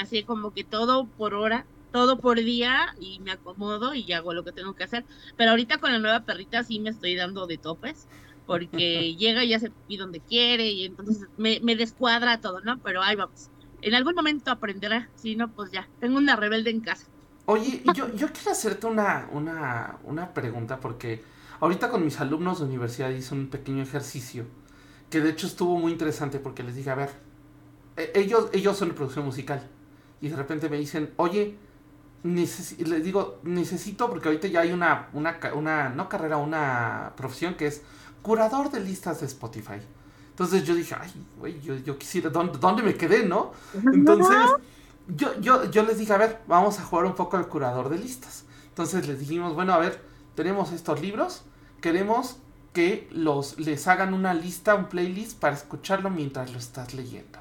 Speaker 4: así como que todo por hora, todo por día y me acomodo y hago lo que tengo que hacer. Pero ahorita con la nueva perrita sí me estoy dando de topes porque *laughs* llega y ya se pide donde quiere y entonces me, me descuadra todo, ¿no? Pero ahí vamos. En algún momento aprenderá, si no, pues ya, tengo una rebelde en casa.
Speaker 2: Oye, yo, yo quiero hacerte una, una, una pregunta porque ahorita con mis alumnos de universidad hice un pequeño ejercicio que de hecho estuvo muy interesante porque les dije, a ver, e- ellos, ellos son de producción musical y de repente me dicen, oye, les digo, necesito, porque ahorita ya hay una, una, una, no carrera, una profesión que es curador de listas de Spotify. Entonces yo dije, ay, güey, yo, yo quisiera, ¿dónde, ¿dónde me quedé, no? Entonces, yo, yo, yo les dije, a ver, vamos a jugar un poco al curador de listas. Entonces les dijimos, bueno, a ver, tenemos estos libros, queremos que los, les hagan una lista, un playlist para escucharlo mientras lo estás leyendo.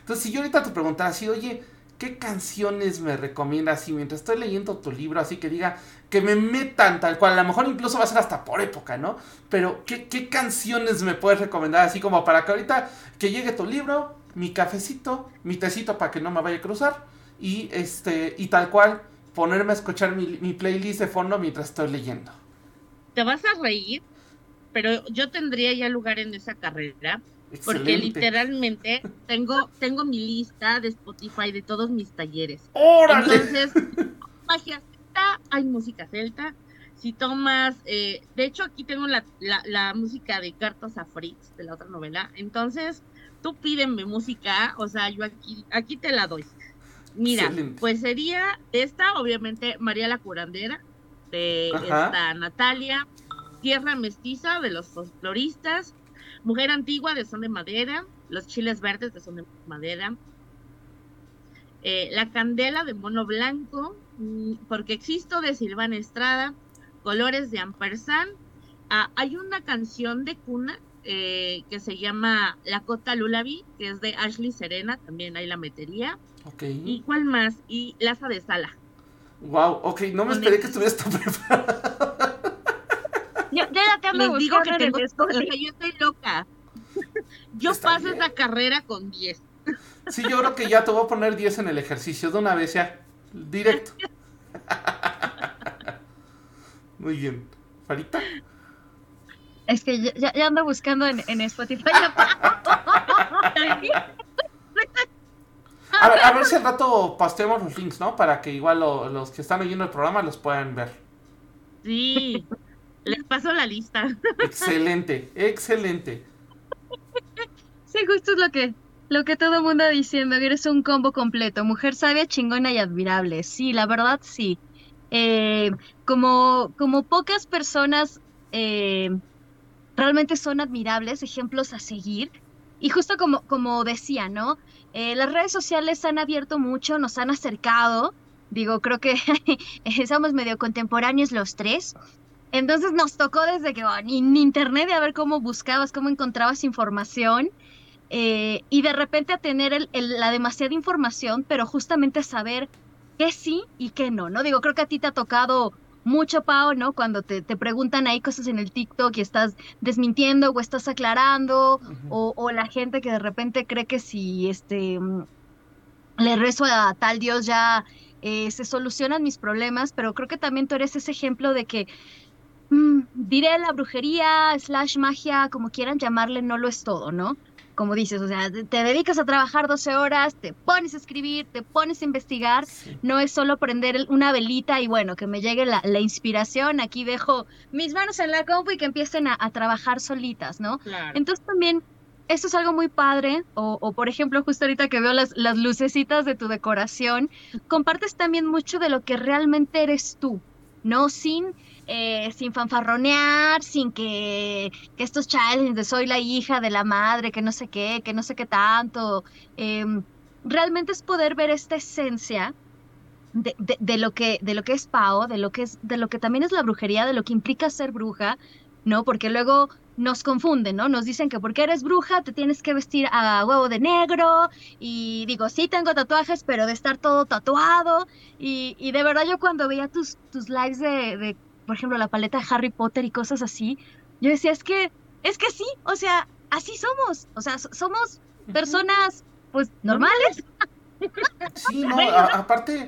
Speaker 2: Entonces, si yo ahorita te preguntara así, oye, ¿qué canciones me recomiendas? Y mientras estoy leyendo tu libro, así que diga, que me metan tal cual, a lo mejor incluso va a ser hasta por época, ¿no? Pero, ¿qué, qué canciones me puedes recomendar? Así como para que ahorita que llegue tu libro, mi cafecito, mi tecito para que no me vaya a cruzar, y este, y tal cual, ponerme a escuchar mi playlist de fondo mientras estoy leyendo.
Speaker 4: Te vas a reír, pero yo tendría ya lugar en esa carrera porque literalmente tengo, tengo mi lista de Spotify de todos mis talleres.
Speaker 2: ¡Órale!
Speaker 4: Entonces, *laughs* magia celta, hay música celta. Si tomas, eh, de hecho aquí tengo la, la, la música de Cartas a Fritz, de la otra novela. Entonces, tú pídeme música, o sea, yo aquí, aquí te la doy. Mira,
Speaker 2: Excelente.
Speaker 4: pues sería esta, obviamente, María la Curandera, de esta Natalia, Tierra Mestiza, de los folcloristas, Mujer Antigua, de Son de Madera, Los Chiles Verdes, de Son de Madera, eh, La Candela, de Mono Blanco, mm, Porque Existo, de Silvana Estrada, Colores, de Ampersand. Ah, hay una canción de cuna eh, que se llama La Cota Lullaby, que es de Ashley Serena, también ahí la metería. ¿Y cuál más? Y Laza de Sala.
Speaker 2: Wow, ok, no me esperé que estuvieras tan *laughs* preparado.
Speaker 3: Yo, yo ya te ando
Speaker 4: Les digo que
Speaker 3: en
Speaker 4: tengo, o sea, yo estoy loca. *laughs* Yo
Speaker 2: Está
Speaker 4: paso
Speaker 2: bien.
Speaker 4: esa carrera con 10.
Speaker 2: Sí, yo creo que ya te voy a poner 10 en el ejercicio de una vez ya. Directo. *laughs* Muy bien. ¿Farita?
Speaker 3: Es que ya, ya- ya ando buscando en, en Spotify. *laughs*
Speaker 2: A ver, a ver si al rato posteamos los links, ¿no? Para que igual lo- los que están oyendo el programa los puedan ver.
Speaker 4: Sí, les paso la lista.
Speaker 2: Excelente, excelente.
Speaker 3: Sí, justo es lo que, lo que todo el mundo diciendo, que eres un combo completo, mujer sabia, chingona y admirable. Sí, la verdad sí. Eh, como, como pocas personas eh, realmente son admirables, ejemplos a seguir. Y justo como, como decía, ¿no? Eh, las redes sociales han abierto mucho, nos han acercado. Digo, creo que *laughs* somos medio contemporáneos los tres. Entonces nos tocó desde que bueno, en internet de a ver cómo buscabas, cómo encontrabas información. eh, y de repente a tener el- el- la demasiada información, pero justamente saber qué sí y qué no, ¿no? Digo, creo que a ti te ha tocado mucho, Pau, ¿no? Cuando te, te, preguntan ahí cosas en el TikTok y estás desmintiendo o estás aclarando, o, o, la gente que de repente cree que si este mm, le rezo a tal Dios ya eh, se solucionan mis problemas, pero creo que también tú eres ese ejemplo de que mm, diré la brujería, slash magia, como quieran llamarle, no lo es todo, ¿no? como dices, o sea, te dedicas a trabajar 12 horas, te pones a escribir, te pones a investigar, no es solo prender una velita y bueno, que me llegue la, inspiración, aquí dejo mis manos en la compu y que empiecen a, trabajar solitas, ¿no? Entonces también esto es algo muy padre, o, por ejemplo, justo ahorita que veo las, las lucecitas de tu decoración, compartes también mucho de lo que realmente eres tú, ¿no? Sin eh, sin fanfarronear, sin que, estos challenges de soy la hija de la madre, que no sé qué, que no sé qué tanto. Em, realmente es poder ver esta esencia de, de, lo que, de lo que es Pao, de lo que, es, de lo que también es la brujería, de lo que implica ser bruja, ¿no? Porque luego nos confunden, ¿no? Nos dicen que porque eres bruja te tienes que vestir a huevo de negro y digo, sí tengo tatuajes, pero de estar todo tatuado y, y de verdad yo cuando veía tus, tus lives de, por ejemplo, la paleta de Harry Potter y cosas así, yo decía, es que, es que sí, o sea, así somos, o sea, somos personas, pues, normales. *laughs*
Speaker 2: Sí, no, aparte,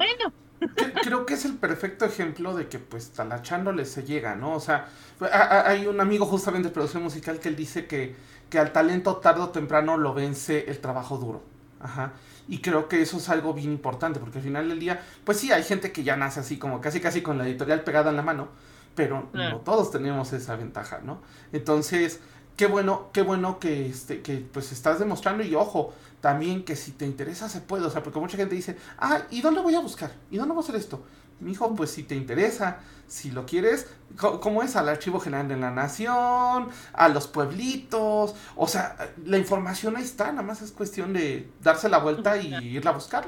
Speaker 2: creo que es el perfecto ejemplo de que, pues, talachándole se llega, ¿no? O sea, hay un amigo justamente de producción musical que él dice que, que al talento tarde o temprano lo vence el trabajo duro. Ajá. Y creo que eso es algo bien importante, porque al final del día, pues sí, hay gente que ya nace así como casi casi con la editorial pegada en la mano, pero no todos tenemos esa ventaja, ¿no? Entonces, qué bueno, qué bueno que, este, que pues estás demostrando y ojo, también que si te interesa se puede, o sea, porque mucha gente dice, ah, ¿y dónde voy a buscar? ¿Y dónde voy a hacer esto? Mi hijo, pues si te interesa, si lo quieres, ¿cómo es? Al Archivo General de la Nación, a los pueblitos, o sea, la información ahí está, nada más es cuestión de darse la vuelta y irla a buscar.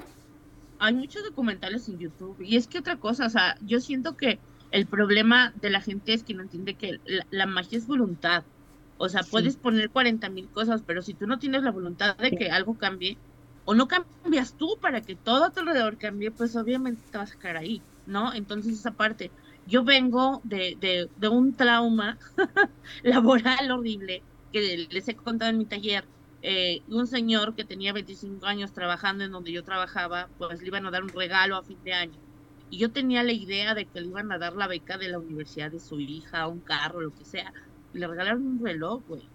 Speaker 4: Hay muchos documentales en YouTube y es que otra cosa, o sea, yo siento que el problema de la gente es que no entiende que la, magia es voluntad. O sea, puedes poner 40 mil cosas, pero si tú no tienes la voluntad de que algo cambie, o no cambias tú para que todo a tu alrededor cambie, pues obviamente te vas a caer ahí. ¿No? Entonces esa parte, yo vengo de, de, de un trauma *laughs* laboral horrible que les he contado en mi taller. Eh, un señor que tenía 25 años trabajando en donde yo trabajaba, pues le iban a dar un regalo a fin de año. Y yo tenía la idea de que le iban a dar la beca de la universidad de su hija, un carro, lo que sea. le regalaron un reloj, güey.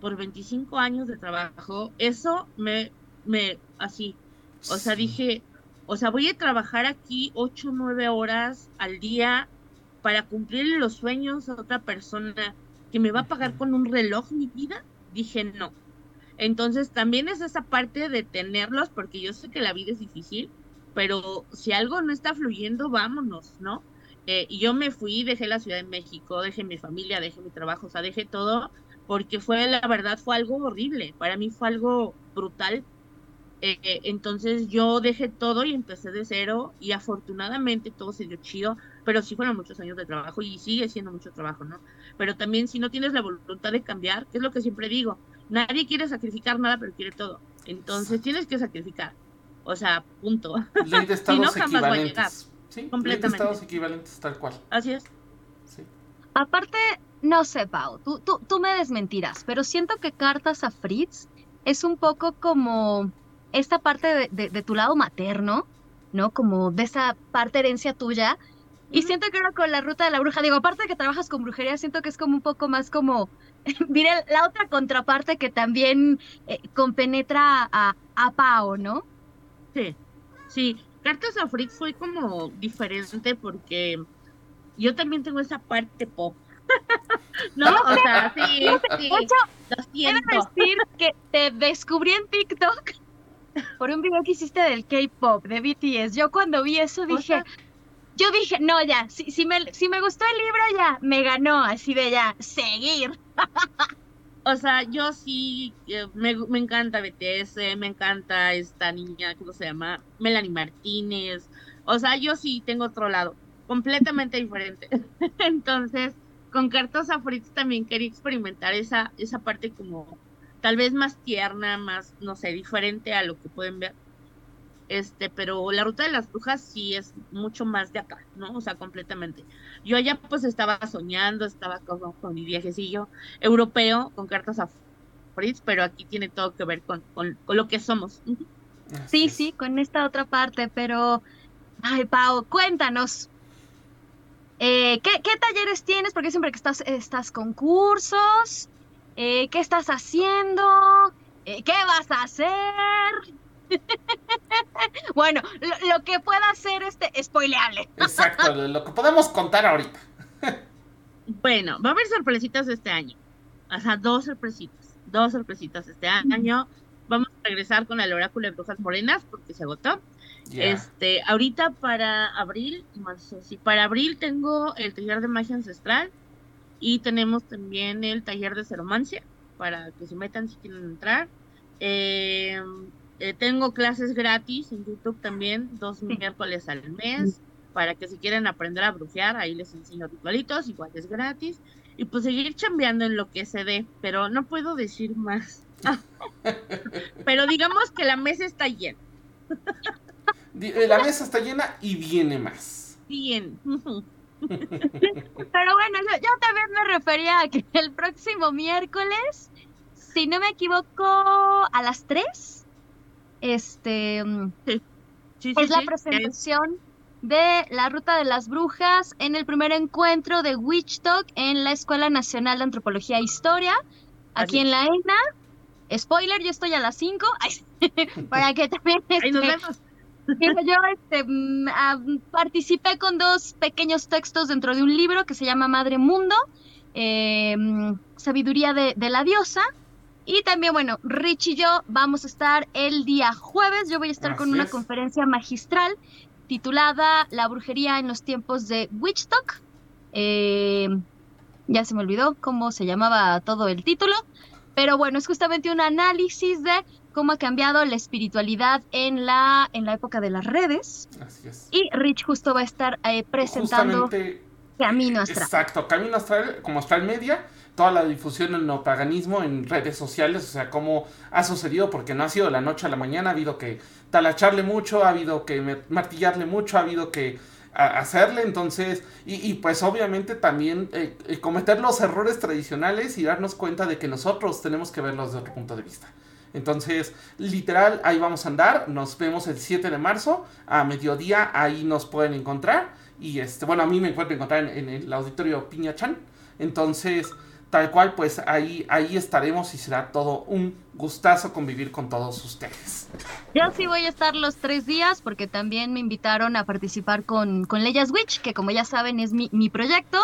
Speaker 4: Por 25 años de trabajo, eso me, me, así. O sea, dije, o sea, voy a trabajar aquí ocho o nueve horas al día para cumplir los sueños a otra persona que me va a pagar con un reloj mi vida. Dije, no. Entonces también es esa parte de tenerlos, porque yo sé que la vida es difícil, pero si algo no está fluyendo, vámonos, ¿no? Eh, y yo me fui, dejé la Ciudad de México, dejé mi familia, dejé mi trabajo, o sea, dejé todo, porque fue, la verdad, fue algo horrible. Para mí fue algo brutal eh, entonces yo dejé todo y empecé de cero y afortunadamente todo se dio chido, pero sí fueron muchos años de trabajo y sigue siendo mucho trabajo, ¿no? Pero también si no tienes la voluntad de cambiar, que es lo que siempre digo, nadie quiere sacrificar nada, pero quiere todo. Entonces tienes que sacrificar. O sea, punto.
Speaker 2: Ley de *laughs* estados equivalentes. Sí, completamente. Ley de estados equivalentes tal cual.
Speaker 4: Así es.
Speaker 3: Sí. Aparte, no sé, Pau, tú, tú, tú me desmentirás, pero siento que Cartas a Fritz es un poco como esta parte de, tu lado materno, ¿no? Como de esa parte herencia tuya. Y siento que ahora con la ruta de la bruja, digo, aparte de que trabajas con brujería, siento que es como un poco más como, *laughs* diré, la otra contraparte que también eh, compenetra a, a Pao, ¿no?
Speaker 4: Sí, sí. Cartas a Freak fue como diferente porque yo también tengo esa parte pop. *laughs* no, o sea, sí, sí. De
Speaker 3: hecho, decir que te descubrí en TikTok por un video que hiciste del K-pop, de BTS. Yo cuando vi eso dije, yo dije, no, ya, si, si, me, si me gustó el libro, ya, me ganó, así de ya, seguir. *laughs*
Speaker 4: o sea, yo sí, eh, me, me, encanta BTS, me encanta esta niña, ¿cómo se llama? Melanie Martínez. O sea, yo sí tengo otro lado, completamente diferente. *laughs* Entonces, con Cartas a Fritz también quería experimentar esa, esa parte como tal vez más tierna, más, no sé, diferente a lo que pueden ver. este, pero la ruta de las brujas sí es mucho más de acá, ¿no? O sea, completamente. Yo allá pues estaba soñando, estaba con, con mi viajecillo europeo, con cartas a Fritz, pero aquí tiene todo que ver con, con, lo que somos.
Speaker 3: Sí, sí, con esta otra parte, pero, ay, Pau, cuéntanos. Eh, ¿qué, ¿qué, talleres tienes? Porque siempre que estás, estás con cursos, eh, ¿qué estás haciendo? Eh, ¿Qué vas a hacer? *laughs* bueno, lo, que pueda hacer este spoileable. *laughs*
Speaker 2: Exacto, lo que podemos contar ahorita.
Speaker 4: bueno, va a haber sorpresitas este año. O sea, dos sorpresitas. Dos sorpresitas este año. Vamos a regresar con el oráculo de brujas morenas porque se agotó. Este, ahorita para abril, sí, para abril tengo el taller de magia ancestral y tenemos también el taller de ceromancia para que se metan si quieren entrar. Eh, eh, tengo clases gratis en YouTube también, dos miércoles al mes, para que si quieren aprender a brujear, ahí les enseño ritualitos, igual es gratis. Y pues seguir chambeando en lo que se dé, pero no puedo decir más. *laughs* pero digamos que la mesa está llena.
Speaker 2: Eh, la mesa está llena y viene más.
Speaker 4: Bien. *laughs* *laughs*
Speaker 3: Pero bueno, yo, también me refería a que el próximo miércoles, si no me equivoco, a las 3 este mm, es la presentación de la Ruta de las Brujas en el primer encuentro de Witch Talk en la Escuela Nacional de Antropología e Historia, aquí en la ENA. Spoiler, yo estoy a las 5, *laughs* *laughs* para que también... Este, *laughs* yo este, mm, ah, participé con dos pequeños textos dentro de un libro que se llama Madre Mundo, eh, Sabiduría de, de la Diosa, y también, bueno, Rich y yo vamos a estar el día jueves. Yo voy a estar con una conferencia magistral titulada La brujería en los tiempos de Witchtalk. Eh, ya se me olvidó cómo se llamaba todo el título. Pero bueno, es justamente un análisis de cómo ha cambiado la espiritualidad en la, en la época de las redes. Así es. Y Rich justo va a estar eh, presentando Camino Astral.
Speaker 2: Exacto, Camino Astral como Astral Media toda la difusión en el paganismo en redes sociales, o sea, cómo ha sucedido, porque no ha sido de la noche a la mañana, ha habido que talacharle mucho, ha habido que martillarle mucho, ha habido que hacerle, entonces, y, pues obviamente también eh, eh, cometer los errores tradicionales y darnos cuenta de que nosotros tenemos que verlos desde otro punto de vista. Entonces, literal, ahí vamos a andar. Nos vemos el 7 de marzo a mediodía. Ahí nos pueden encontrar. Y este, bueno, a mí me encuentro encontrar en, en el auditorio Piña Chan. Entonces, Tal cual, pues ahí, ahí estaremos y será todo un gustazo convivir con todos ustedes.
Speaker 3: Yo sí voy a estar los tres días porque también me invitaron a participar con, con Leyas Witch, que como ya saben es mi, mi proyecto.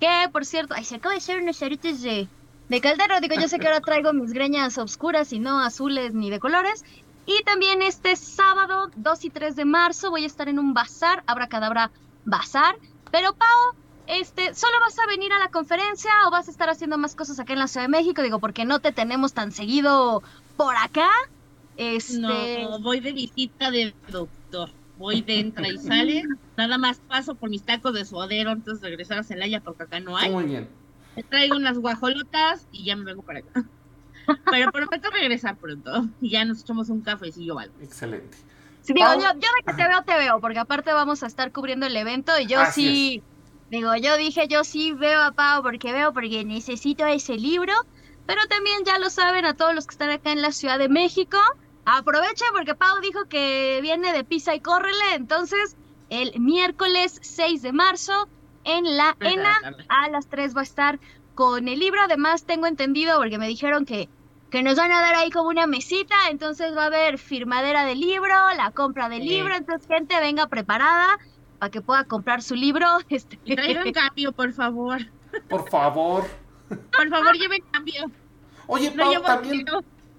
Speaker 3: Que por cierto, ay, se acaba de hacer unos charitos de, de caldero. Digo, yo sé que ahora traigo mis greñas oscuras y no azules ni de colores. Y también este sábado 2 y 3 de marzo voy a estar en un bazar, Cadabra Bazar. Pero Pau, este, ¿solo vas a venir a la conferencia o vas a estar haciendo más cosas acá en la Ciudad de México? Digo, porque no te tenemos tan seguido por acá. Este...
Speaker 4: No, voy de visita de doctor. Voy de entra y sale. Nada más paso por mis tacos de suadero antes de regresar a Celaya porque acá no hay.
Speaker 2: Muy bien.
Speaker 4: Me traigo unas guajolotas y ya me vengo para acá. Pero prometo regresar pronto. Y ya nos echamos un cafecillo algo.
Speaker 2: Excelente.
Speaker 3: digo, yo, yo, de que te veo, te veo, porque aparte vamos a estar cubriendo el evento y yo sí... Digo, yo dije, yo sí veo a Pau porque veo, porque necesito ese libro, pero también ya lo saben a todos los que están acá en la Ciudad de México. Aprovechen porque Pau dijo que viene de Pisa y Córrele, entonces el miércoles 6 de marzo en la ENA a las 3 va a estar con el libro. Además, tengo entendido porque me dijeron que, que nos van a dar ahí como una mesita, entonces va a haber firmadera del libro, la compra del libro, entonces gente venga preparada para que pueda comprar su libro. *laughs* Este...
Speaker 4: Y traigan cambio, por favor.
Speaker 2: Por favor.
Speaker 4: Por favor, lleven cambio.
Speaker 2: Oye, Pau, también,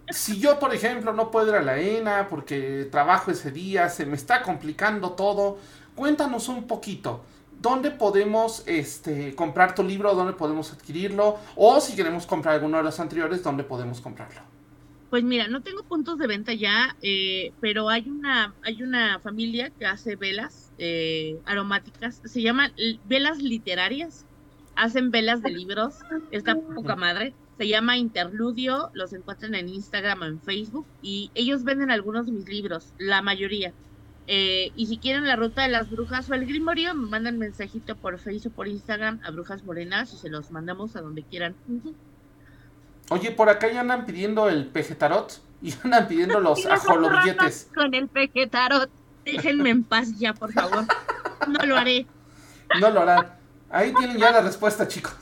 Speaker 2: si yo, por ejemplo, no puedo ir a la ENA porque trabajo ese día, se me está complicando todo, cuéntanos un poquito. ¿Dónde podemos este, comprar tu libro? ¿Dónde podemos adquirirlo? O si queremos comprar alguno de los anteriores, ¿dónde podemos comprarlo?
Speaker 4: Pues mira, no tengo puntos de venta ya, eh, pero hay una, hay una familia que hace velas eh, aromáticas, se llaman velas literarias, hacen velas de libros, está poca madre, se llama Interludio, los encuentran en Instagram o en Facebook y ellos venden algunos de mis libros, la mayoría. Eh, y si quieren la ruta de las brujas o el grimorio, me mandan mensajito por Facebook o por Instagram a Brujas Morenas y se los mandamos a donde quieran.
Speaker 2: Oye, por acá ya andan pidiendo el pejetarot y andan pidiendo los ajolobilletes.
Speaker 3: Con el pejetarot.
Speaker 4: Déjenme en paz ya, por favor. No lo haré.
Speaker 2: No lo harán. Ahí tienen ya la respuesta, chicos.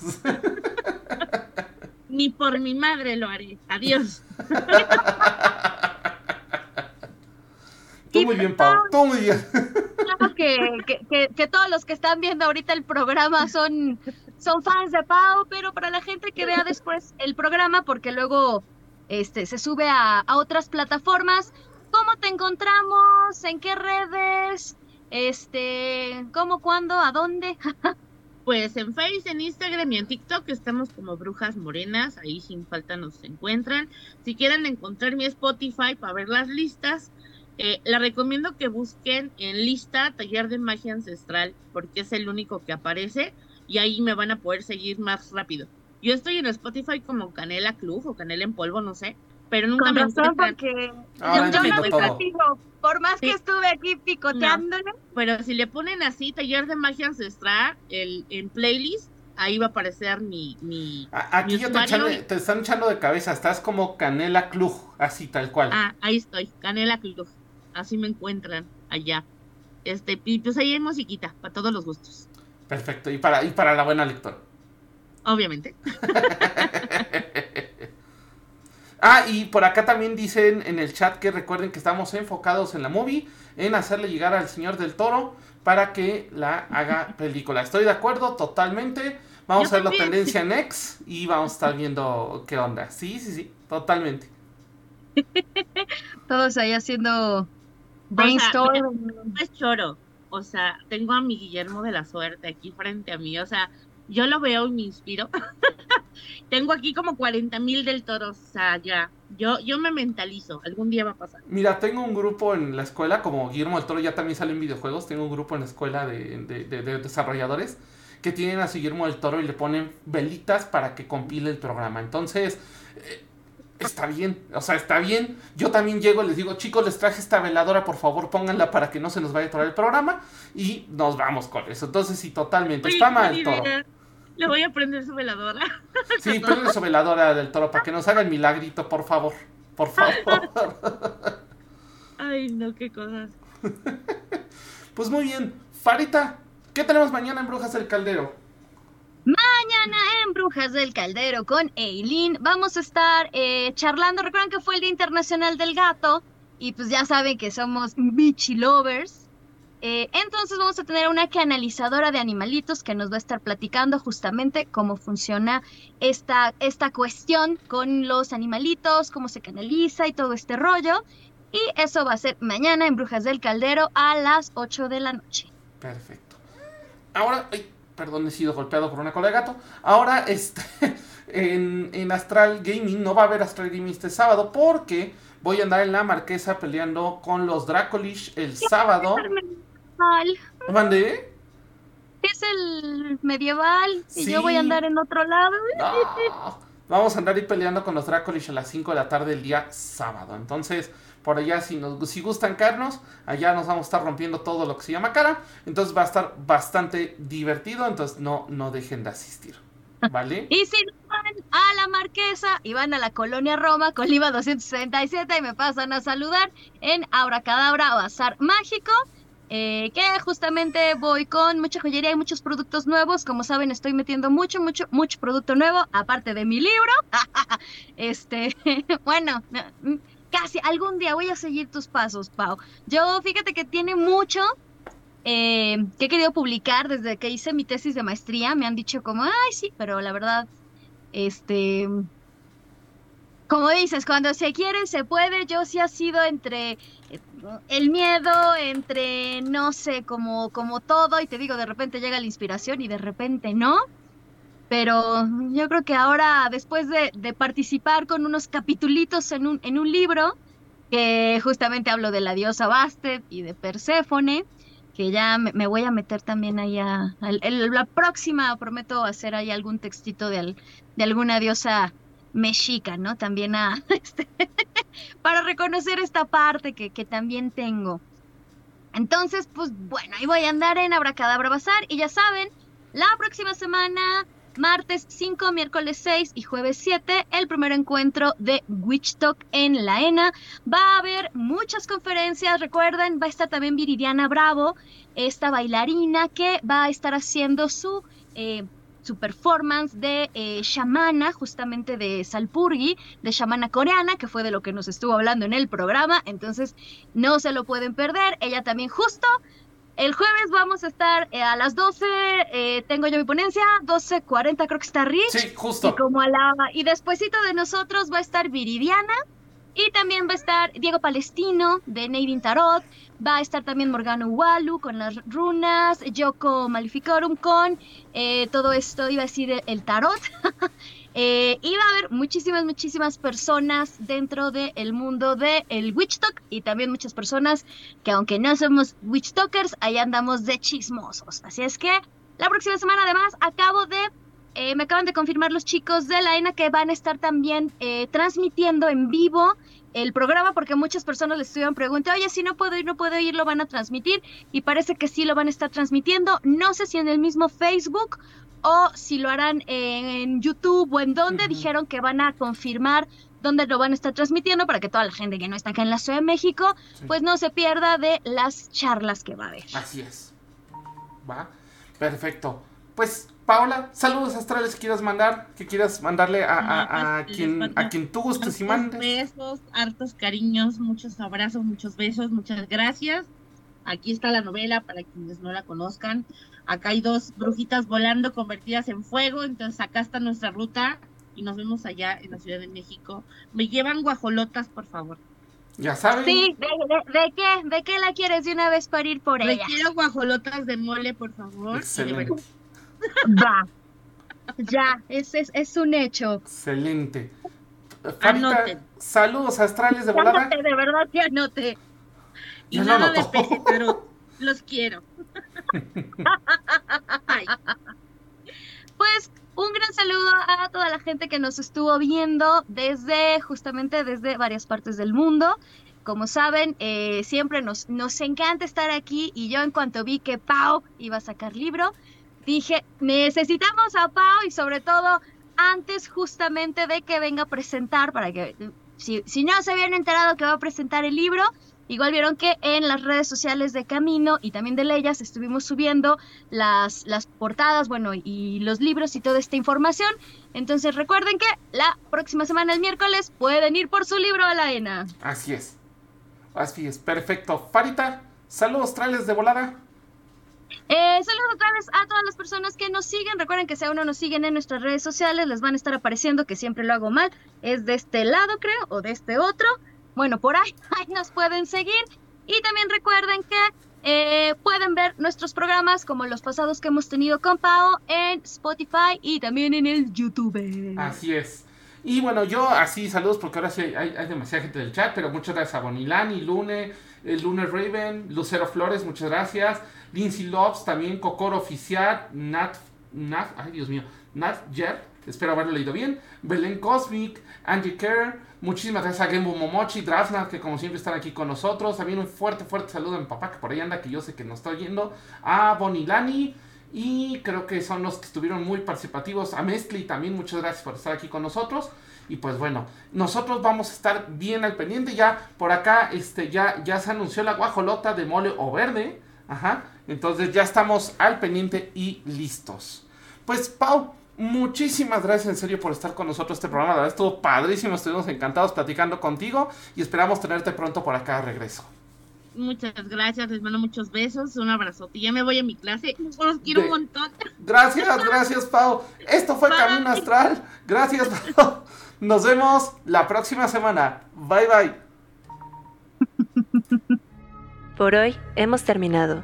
Speaker 4: Ni por mi madre lo haré. Adiós.
Speaker 2: Tú muy bien, Pau. Tú muy bien.
Speaker 3: Claro que, que, que, todos los que están viendo ahorita el programa son, son fans de Pau, pero para la gente que vea después el programa, porque luego este, se sube a, a otras plataformas, ¿cómo te encontramos? ¿En qué redes? Este, ¿cómo, cuándo, a dónde? *laughs*
Speaker 4: Pues en Facebook, en Instagram y en TikTok estamos como Brujas Morenas, ahí sin falta nos encuentran. Si quieren encontrar mi Spotify para ver las listas, eh, la recomiendo que busquen en lista Taller de Magia Ancestral, porque es el único que aparece y ahí me van a poder seguir más rápido. Yo estoy en Spotify como Canela Club o Canela en Polvo, no sé, pero nunca
Speaker 3: Con
Speaker 4: me
Speaker 3: razón, porque
Speaker 2: Ahora
Speaker 3: yo, yo por más que estuve aquí picoteándole,
Speaker 4: Pero si le ponen así Taller de Magia Ancestral el, en playlist, ahí va a aparecer mi... mi...
Speaker 2: Aquí
Speaker 4: Mi
Speaker 2: ya te,
Speaker 4: usuario
Speaker 2: echan- te están echando de cabeza. Estás como Canela Club, así tal cual.
Speaker 4: Ah, ahí estoy, Canela Club. Así me encuentran allá. Este, y pues ahí hay musiquita, para todos los gustos.
Speaker 2: Perfecto. Y para, y para la buena lectora.
Speaker 4: Obviamente. *laughs*
Speaker 2: Ah, y por acá también dicen en el chat que recuerden que estamos enfocados en la movie, en hacerle llegar al señor del toro para que la haga *laughs* película. Estoy de acuerdo totalmente. Vamos
Speaker 4: Yo
Speaker 2: a ver la tendencia en X y vamos a estar viendo qué onda. Sí, sí, sí, totalmente. *laughs*
Speaker 3: todos ahí haciendo
Speaker 4: O
Speaker 3: brainstorm.
Speaker 4: No es choro. O sea, tengo a mi Guillermo de la Suerte aquí frente a mí. O sea, yo lo veo y me inspiro. *laughs* tengo aquí como 40 mil del toro. O sea, ya. Yo, yo me mentalizo. Algún día va a pasar.
Speaker 2: Mira, tengo un grupo en la escuela, como Guillermo del Toro ya también sale en videojuegos, tengo un grupo en la escuela de, de- de- de desarrolladores que tienen a su Guillermo del Toro y le ponen velitas para que compile el programa. Entonces, eh, está bien, o sea, está bien. Yo también llego y les digo, chicos, les traje esta veladora, por favor, pónganla para que no se nos vaya a atorar el programa y nos vamos con eso. Entonces, sí, totalmente. Está mal el toro.
Speaker 4: Le voy a prender su veladora. *laughs*
Speaker 2: Sí, ponle su veladora del toro para que nos haga el milagrito, por favor. Por favor. *laughs*
Speaker 4: Ay, no, qué cosas. *laughs*
Speaker 2: Pues muy bien. Farita, ¿qué tenemos mañana en Brujas del Caldero?
Speaker 3: Mañana en Brujas del Caldero con Eileen vamos a estar eh, charlando. Recuerden que fue el Día Internacional del Gato y pues ya saben que somos Michi Lovers. Eh, entonces vamos a tener una canalizadora de animalitos que nos va a estar platicando justamente cómo funciona esta, esta cuestión con los animalitos, cómo se canaliza y todo este rollo. Y eso va a ser mañana en Brujas del Caldero a las 8 de la noche.
Speaker 2: Perfecto. Ahora, ay, perdón, he sido golpeado por una cola de gato. Ahora, este, *laughs* en, en Astral Gaming, no va a haber Astral Gaming este sábado porque voy a andar en la marquesa peleando con los Dracolish el sábado.
Speaker 3: Al-
Speaker 2: ¿Mandé?
Speaker 3: Es el medieval y yo voy a andar en otro lado.
Speaker 2: No. Vamos a andar ahí peleando con los Dracolish a las 5 de la tarde el día sábado. Entonces, por allá, si, nos, si gustan caernos, allá nos vamos a estar rompiendo todo lo que se llama cara. Entonces va a estar bastante divertido. Entonces no, no dejen de asistir. ¿Vale? *laughs*
Speaker 3: Y si no van a la Marquesa y van a la colonia Roma con Lima 267 y me pasan a saludar en Abracadabra Bazar Mágico, eh, que justamente voy con mucha joyería y muchos productos nuevos. Como saben, estoy metiendo mucho, mucho, mucho producto nuevo, aparte de mi libro. *laughs* este, *laughs* bueno, mm, casi algún día voy a seguir tus pasos, Pau. Yo, fíjate que tiene mucho eh, que he querido publicar desde que hice mi tesis de maestría. Me han dicho como, ay, sí, pero la verdad, este, como dices, cuando se quiere, se puede. Yo sí ha sido entre eh, el miedo, entre, no sé, como, todo, y te digo, de repente llega la inspiración y de repente no. Pero yo creo que ahora, después de, de participar con unos capitulitos en un, en un libro, que justamente hablo de la diosa Bastet y de Perséfone, que ya me, voy a meter también ahí a, la próxima, prometo hacer ahí algún textito de, al- de alguna diosa mexica, ¿no? También a, *laughs* este, para reconocer esta parte que, que también tengo. Entonces, pues bueno, ahí voy a andar en Abracadabra Bazar y ya saben, la próxima semana, martes 5, miércoles 6 y jueves 7, el primer encuentro de Witch Talk en la ENA. Va a haber muchas conferencias, recuerden, va a estar también Viridiana Bravo, esta bailarina que va a estar haciendo su... Eh, su performance de eh, shamana, justamente de Salpurgi, de shamana coreana, que fue de lo que nos estuvo hablando en el programa. Entonces, no se lo pueden perder. Ella también justo. El jueves vamos a estar eh, a las 12, eh, tengo yo mi ponencia, 12.40 creo que está Rich.
Speaker 2: Sí, justo.
Speaker 3: Y como a la, y despuesito de nosotros va a estar Viridiana, y también va a estar Diego Palestino de Nadine Tarot. Va a estar también Morgano Walu con las runas. Yoko Maleficorum con eh, todo esto, iba a decir el tarot. *laughs* eh, y va a haber muchísimas, muchísimas personas dentro del mundo del el Witch Talk. Y también muchas personas que, aunque no somos Witch Talkers, ahí andamos de chismosos. Así es que la próxima semana, además, acabo de eh, me acaban de confirmar los chicos de la ENA que van a estar también eh, transmitiendo en vivo el programa porque muchas personas les estuvieron preguntando, oye, si no puedo ir, no puedo ir, lo van a transmitir y parece que sí lo van a estar transmitiendo. No sé si en el mismo Facebook o si lo harán en YouTube o en donde dijeron que van a confirmar dónde lo van a estar transmitiendo para que toda la gente que no está acá en la Ciudad de México, pues no se pierda de las charlas que va a haber.
Speaker 2: Así es. Va. Perfecto. Pues Paola, saludos astrales que quieras mandar, que quieras mandarle a, a, quien, a quien tú gustes y mandes.
Speaker 4: Besos, hartos cariños, muchos abrazos, muchos besos, muchas gracias. Aquí está la novela para quienes no la conozcan. Acá hay dos brujitas volando convertidas en fuego, entonces acá está nuestra ruta y nos vemos allá en la Ciudad de México. Me llevan guajolotas, por favor.
Speaker 2: Ya saben.
Speaker 3: Sí, ¿de, qué? ¿De qué la quieres de una vez para ir por ella?
Speaker 4: Me quiero guajolotas de mole, por favor.
Speaker 2: Excelente.
Speaker 3: Va. Ya, es, es, es un hecho.
Speaker 2: Excelente. Farita, saludos astrales de volada.
Speaker 3: Anote, de verdad que anote.
Speaker 4: Y nada de peje, pero los quiero. *laughs*
Speaker 3: Pues un gran saludo a toda la gente que nos estuvo viendo desde, justamente desde varias partes del mundo. Como saben, eh, siempre nos, nos encanta estar aquí y yo en cuanto vi que Pau iba a sacar libro, dije, necesitamos a Pau y sobre todo antes justamente de que venga a presentar, para que si, si no se habían enterado que va a presentar el libro, igual vieron que en las redes sociales de Camino y también de Leyas estuvimos subiendo las, las portadas, bueno, y los libros y toda esta información. Entonces recuerden que la próxima semana, el miércoles, pueden ir por su libro a la ENA.
Speaker 2: Así es. Así es, perfecto. Farita, saludos, trales de volada.
Speaker 3: Eh, saludos otra vez a todas las personas que nos siguen. Recuerden que si aún no nos siguen en nuestras redes sociales, les van a estar apareciendo que siempre lo hago mal. Es de este lado, creo, o de este otro. Bueno, por ahí, *laughs* ahí nos pueden seguir. Y también recuerden que eh, pueden ver nuestros programas como los pasados que hemos tenido con Pau en Spotify y también en el YouTube.
Speaker 2: Así es. Y bueno, yo así saludos porque ahora sí hay, hay demasiada gente del chat, pero muchas gracias a Bonilani, Lune, el Lune Raven, Lucero Flores, muchas gracias. Lindsay Loves, también Cocoro Oficial, Nat, Nat, ay Dios mío, Nat Jer, espero haberlo leído bien, Belén Cosmic, Angie Kerr, muchísimas gracias a Gembo Momochi, Drafna, que como siempre están aquí con nosotros, también un fuerte, fuerte saludo a mi papá que por ahí anda, que yo sé que nos está oyendo, a Bonilani, y creo que son los que estuvieron muy participativos, a Mestli también, muchas gracias por estar aquí con nosotros. Y pues bueno, nosotros vamos a estar bien al pendiente. Ya por acá este, ya, ya se anunció la guajolota de mole o verde. Ajá. Entonces ya estamos al pendiente y listos. Pues Pau, muchísimas gracias en serio por estar con nosotros este programa. La verdad estuvo padrísimo, estuvimos encantados platicando contigo y esperamos tenerte pronto por acá de regreso.
Speaker 4: Muchas gracias, les mando muchos besos, un abrazote. Ya me voy a mi clase, los quiero
Speaker 2: De-
Speaker 4: un montón.
Speaker 2: Gracias, *laughs* gracias Pau. Esto fue
Speaker 4: Bye.
Speaker 2: Camino Astral. Gracias Pau. Nos vemos la próxima semana. Bye bye.
Speaker 1: Por hoy hemos terminado,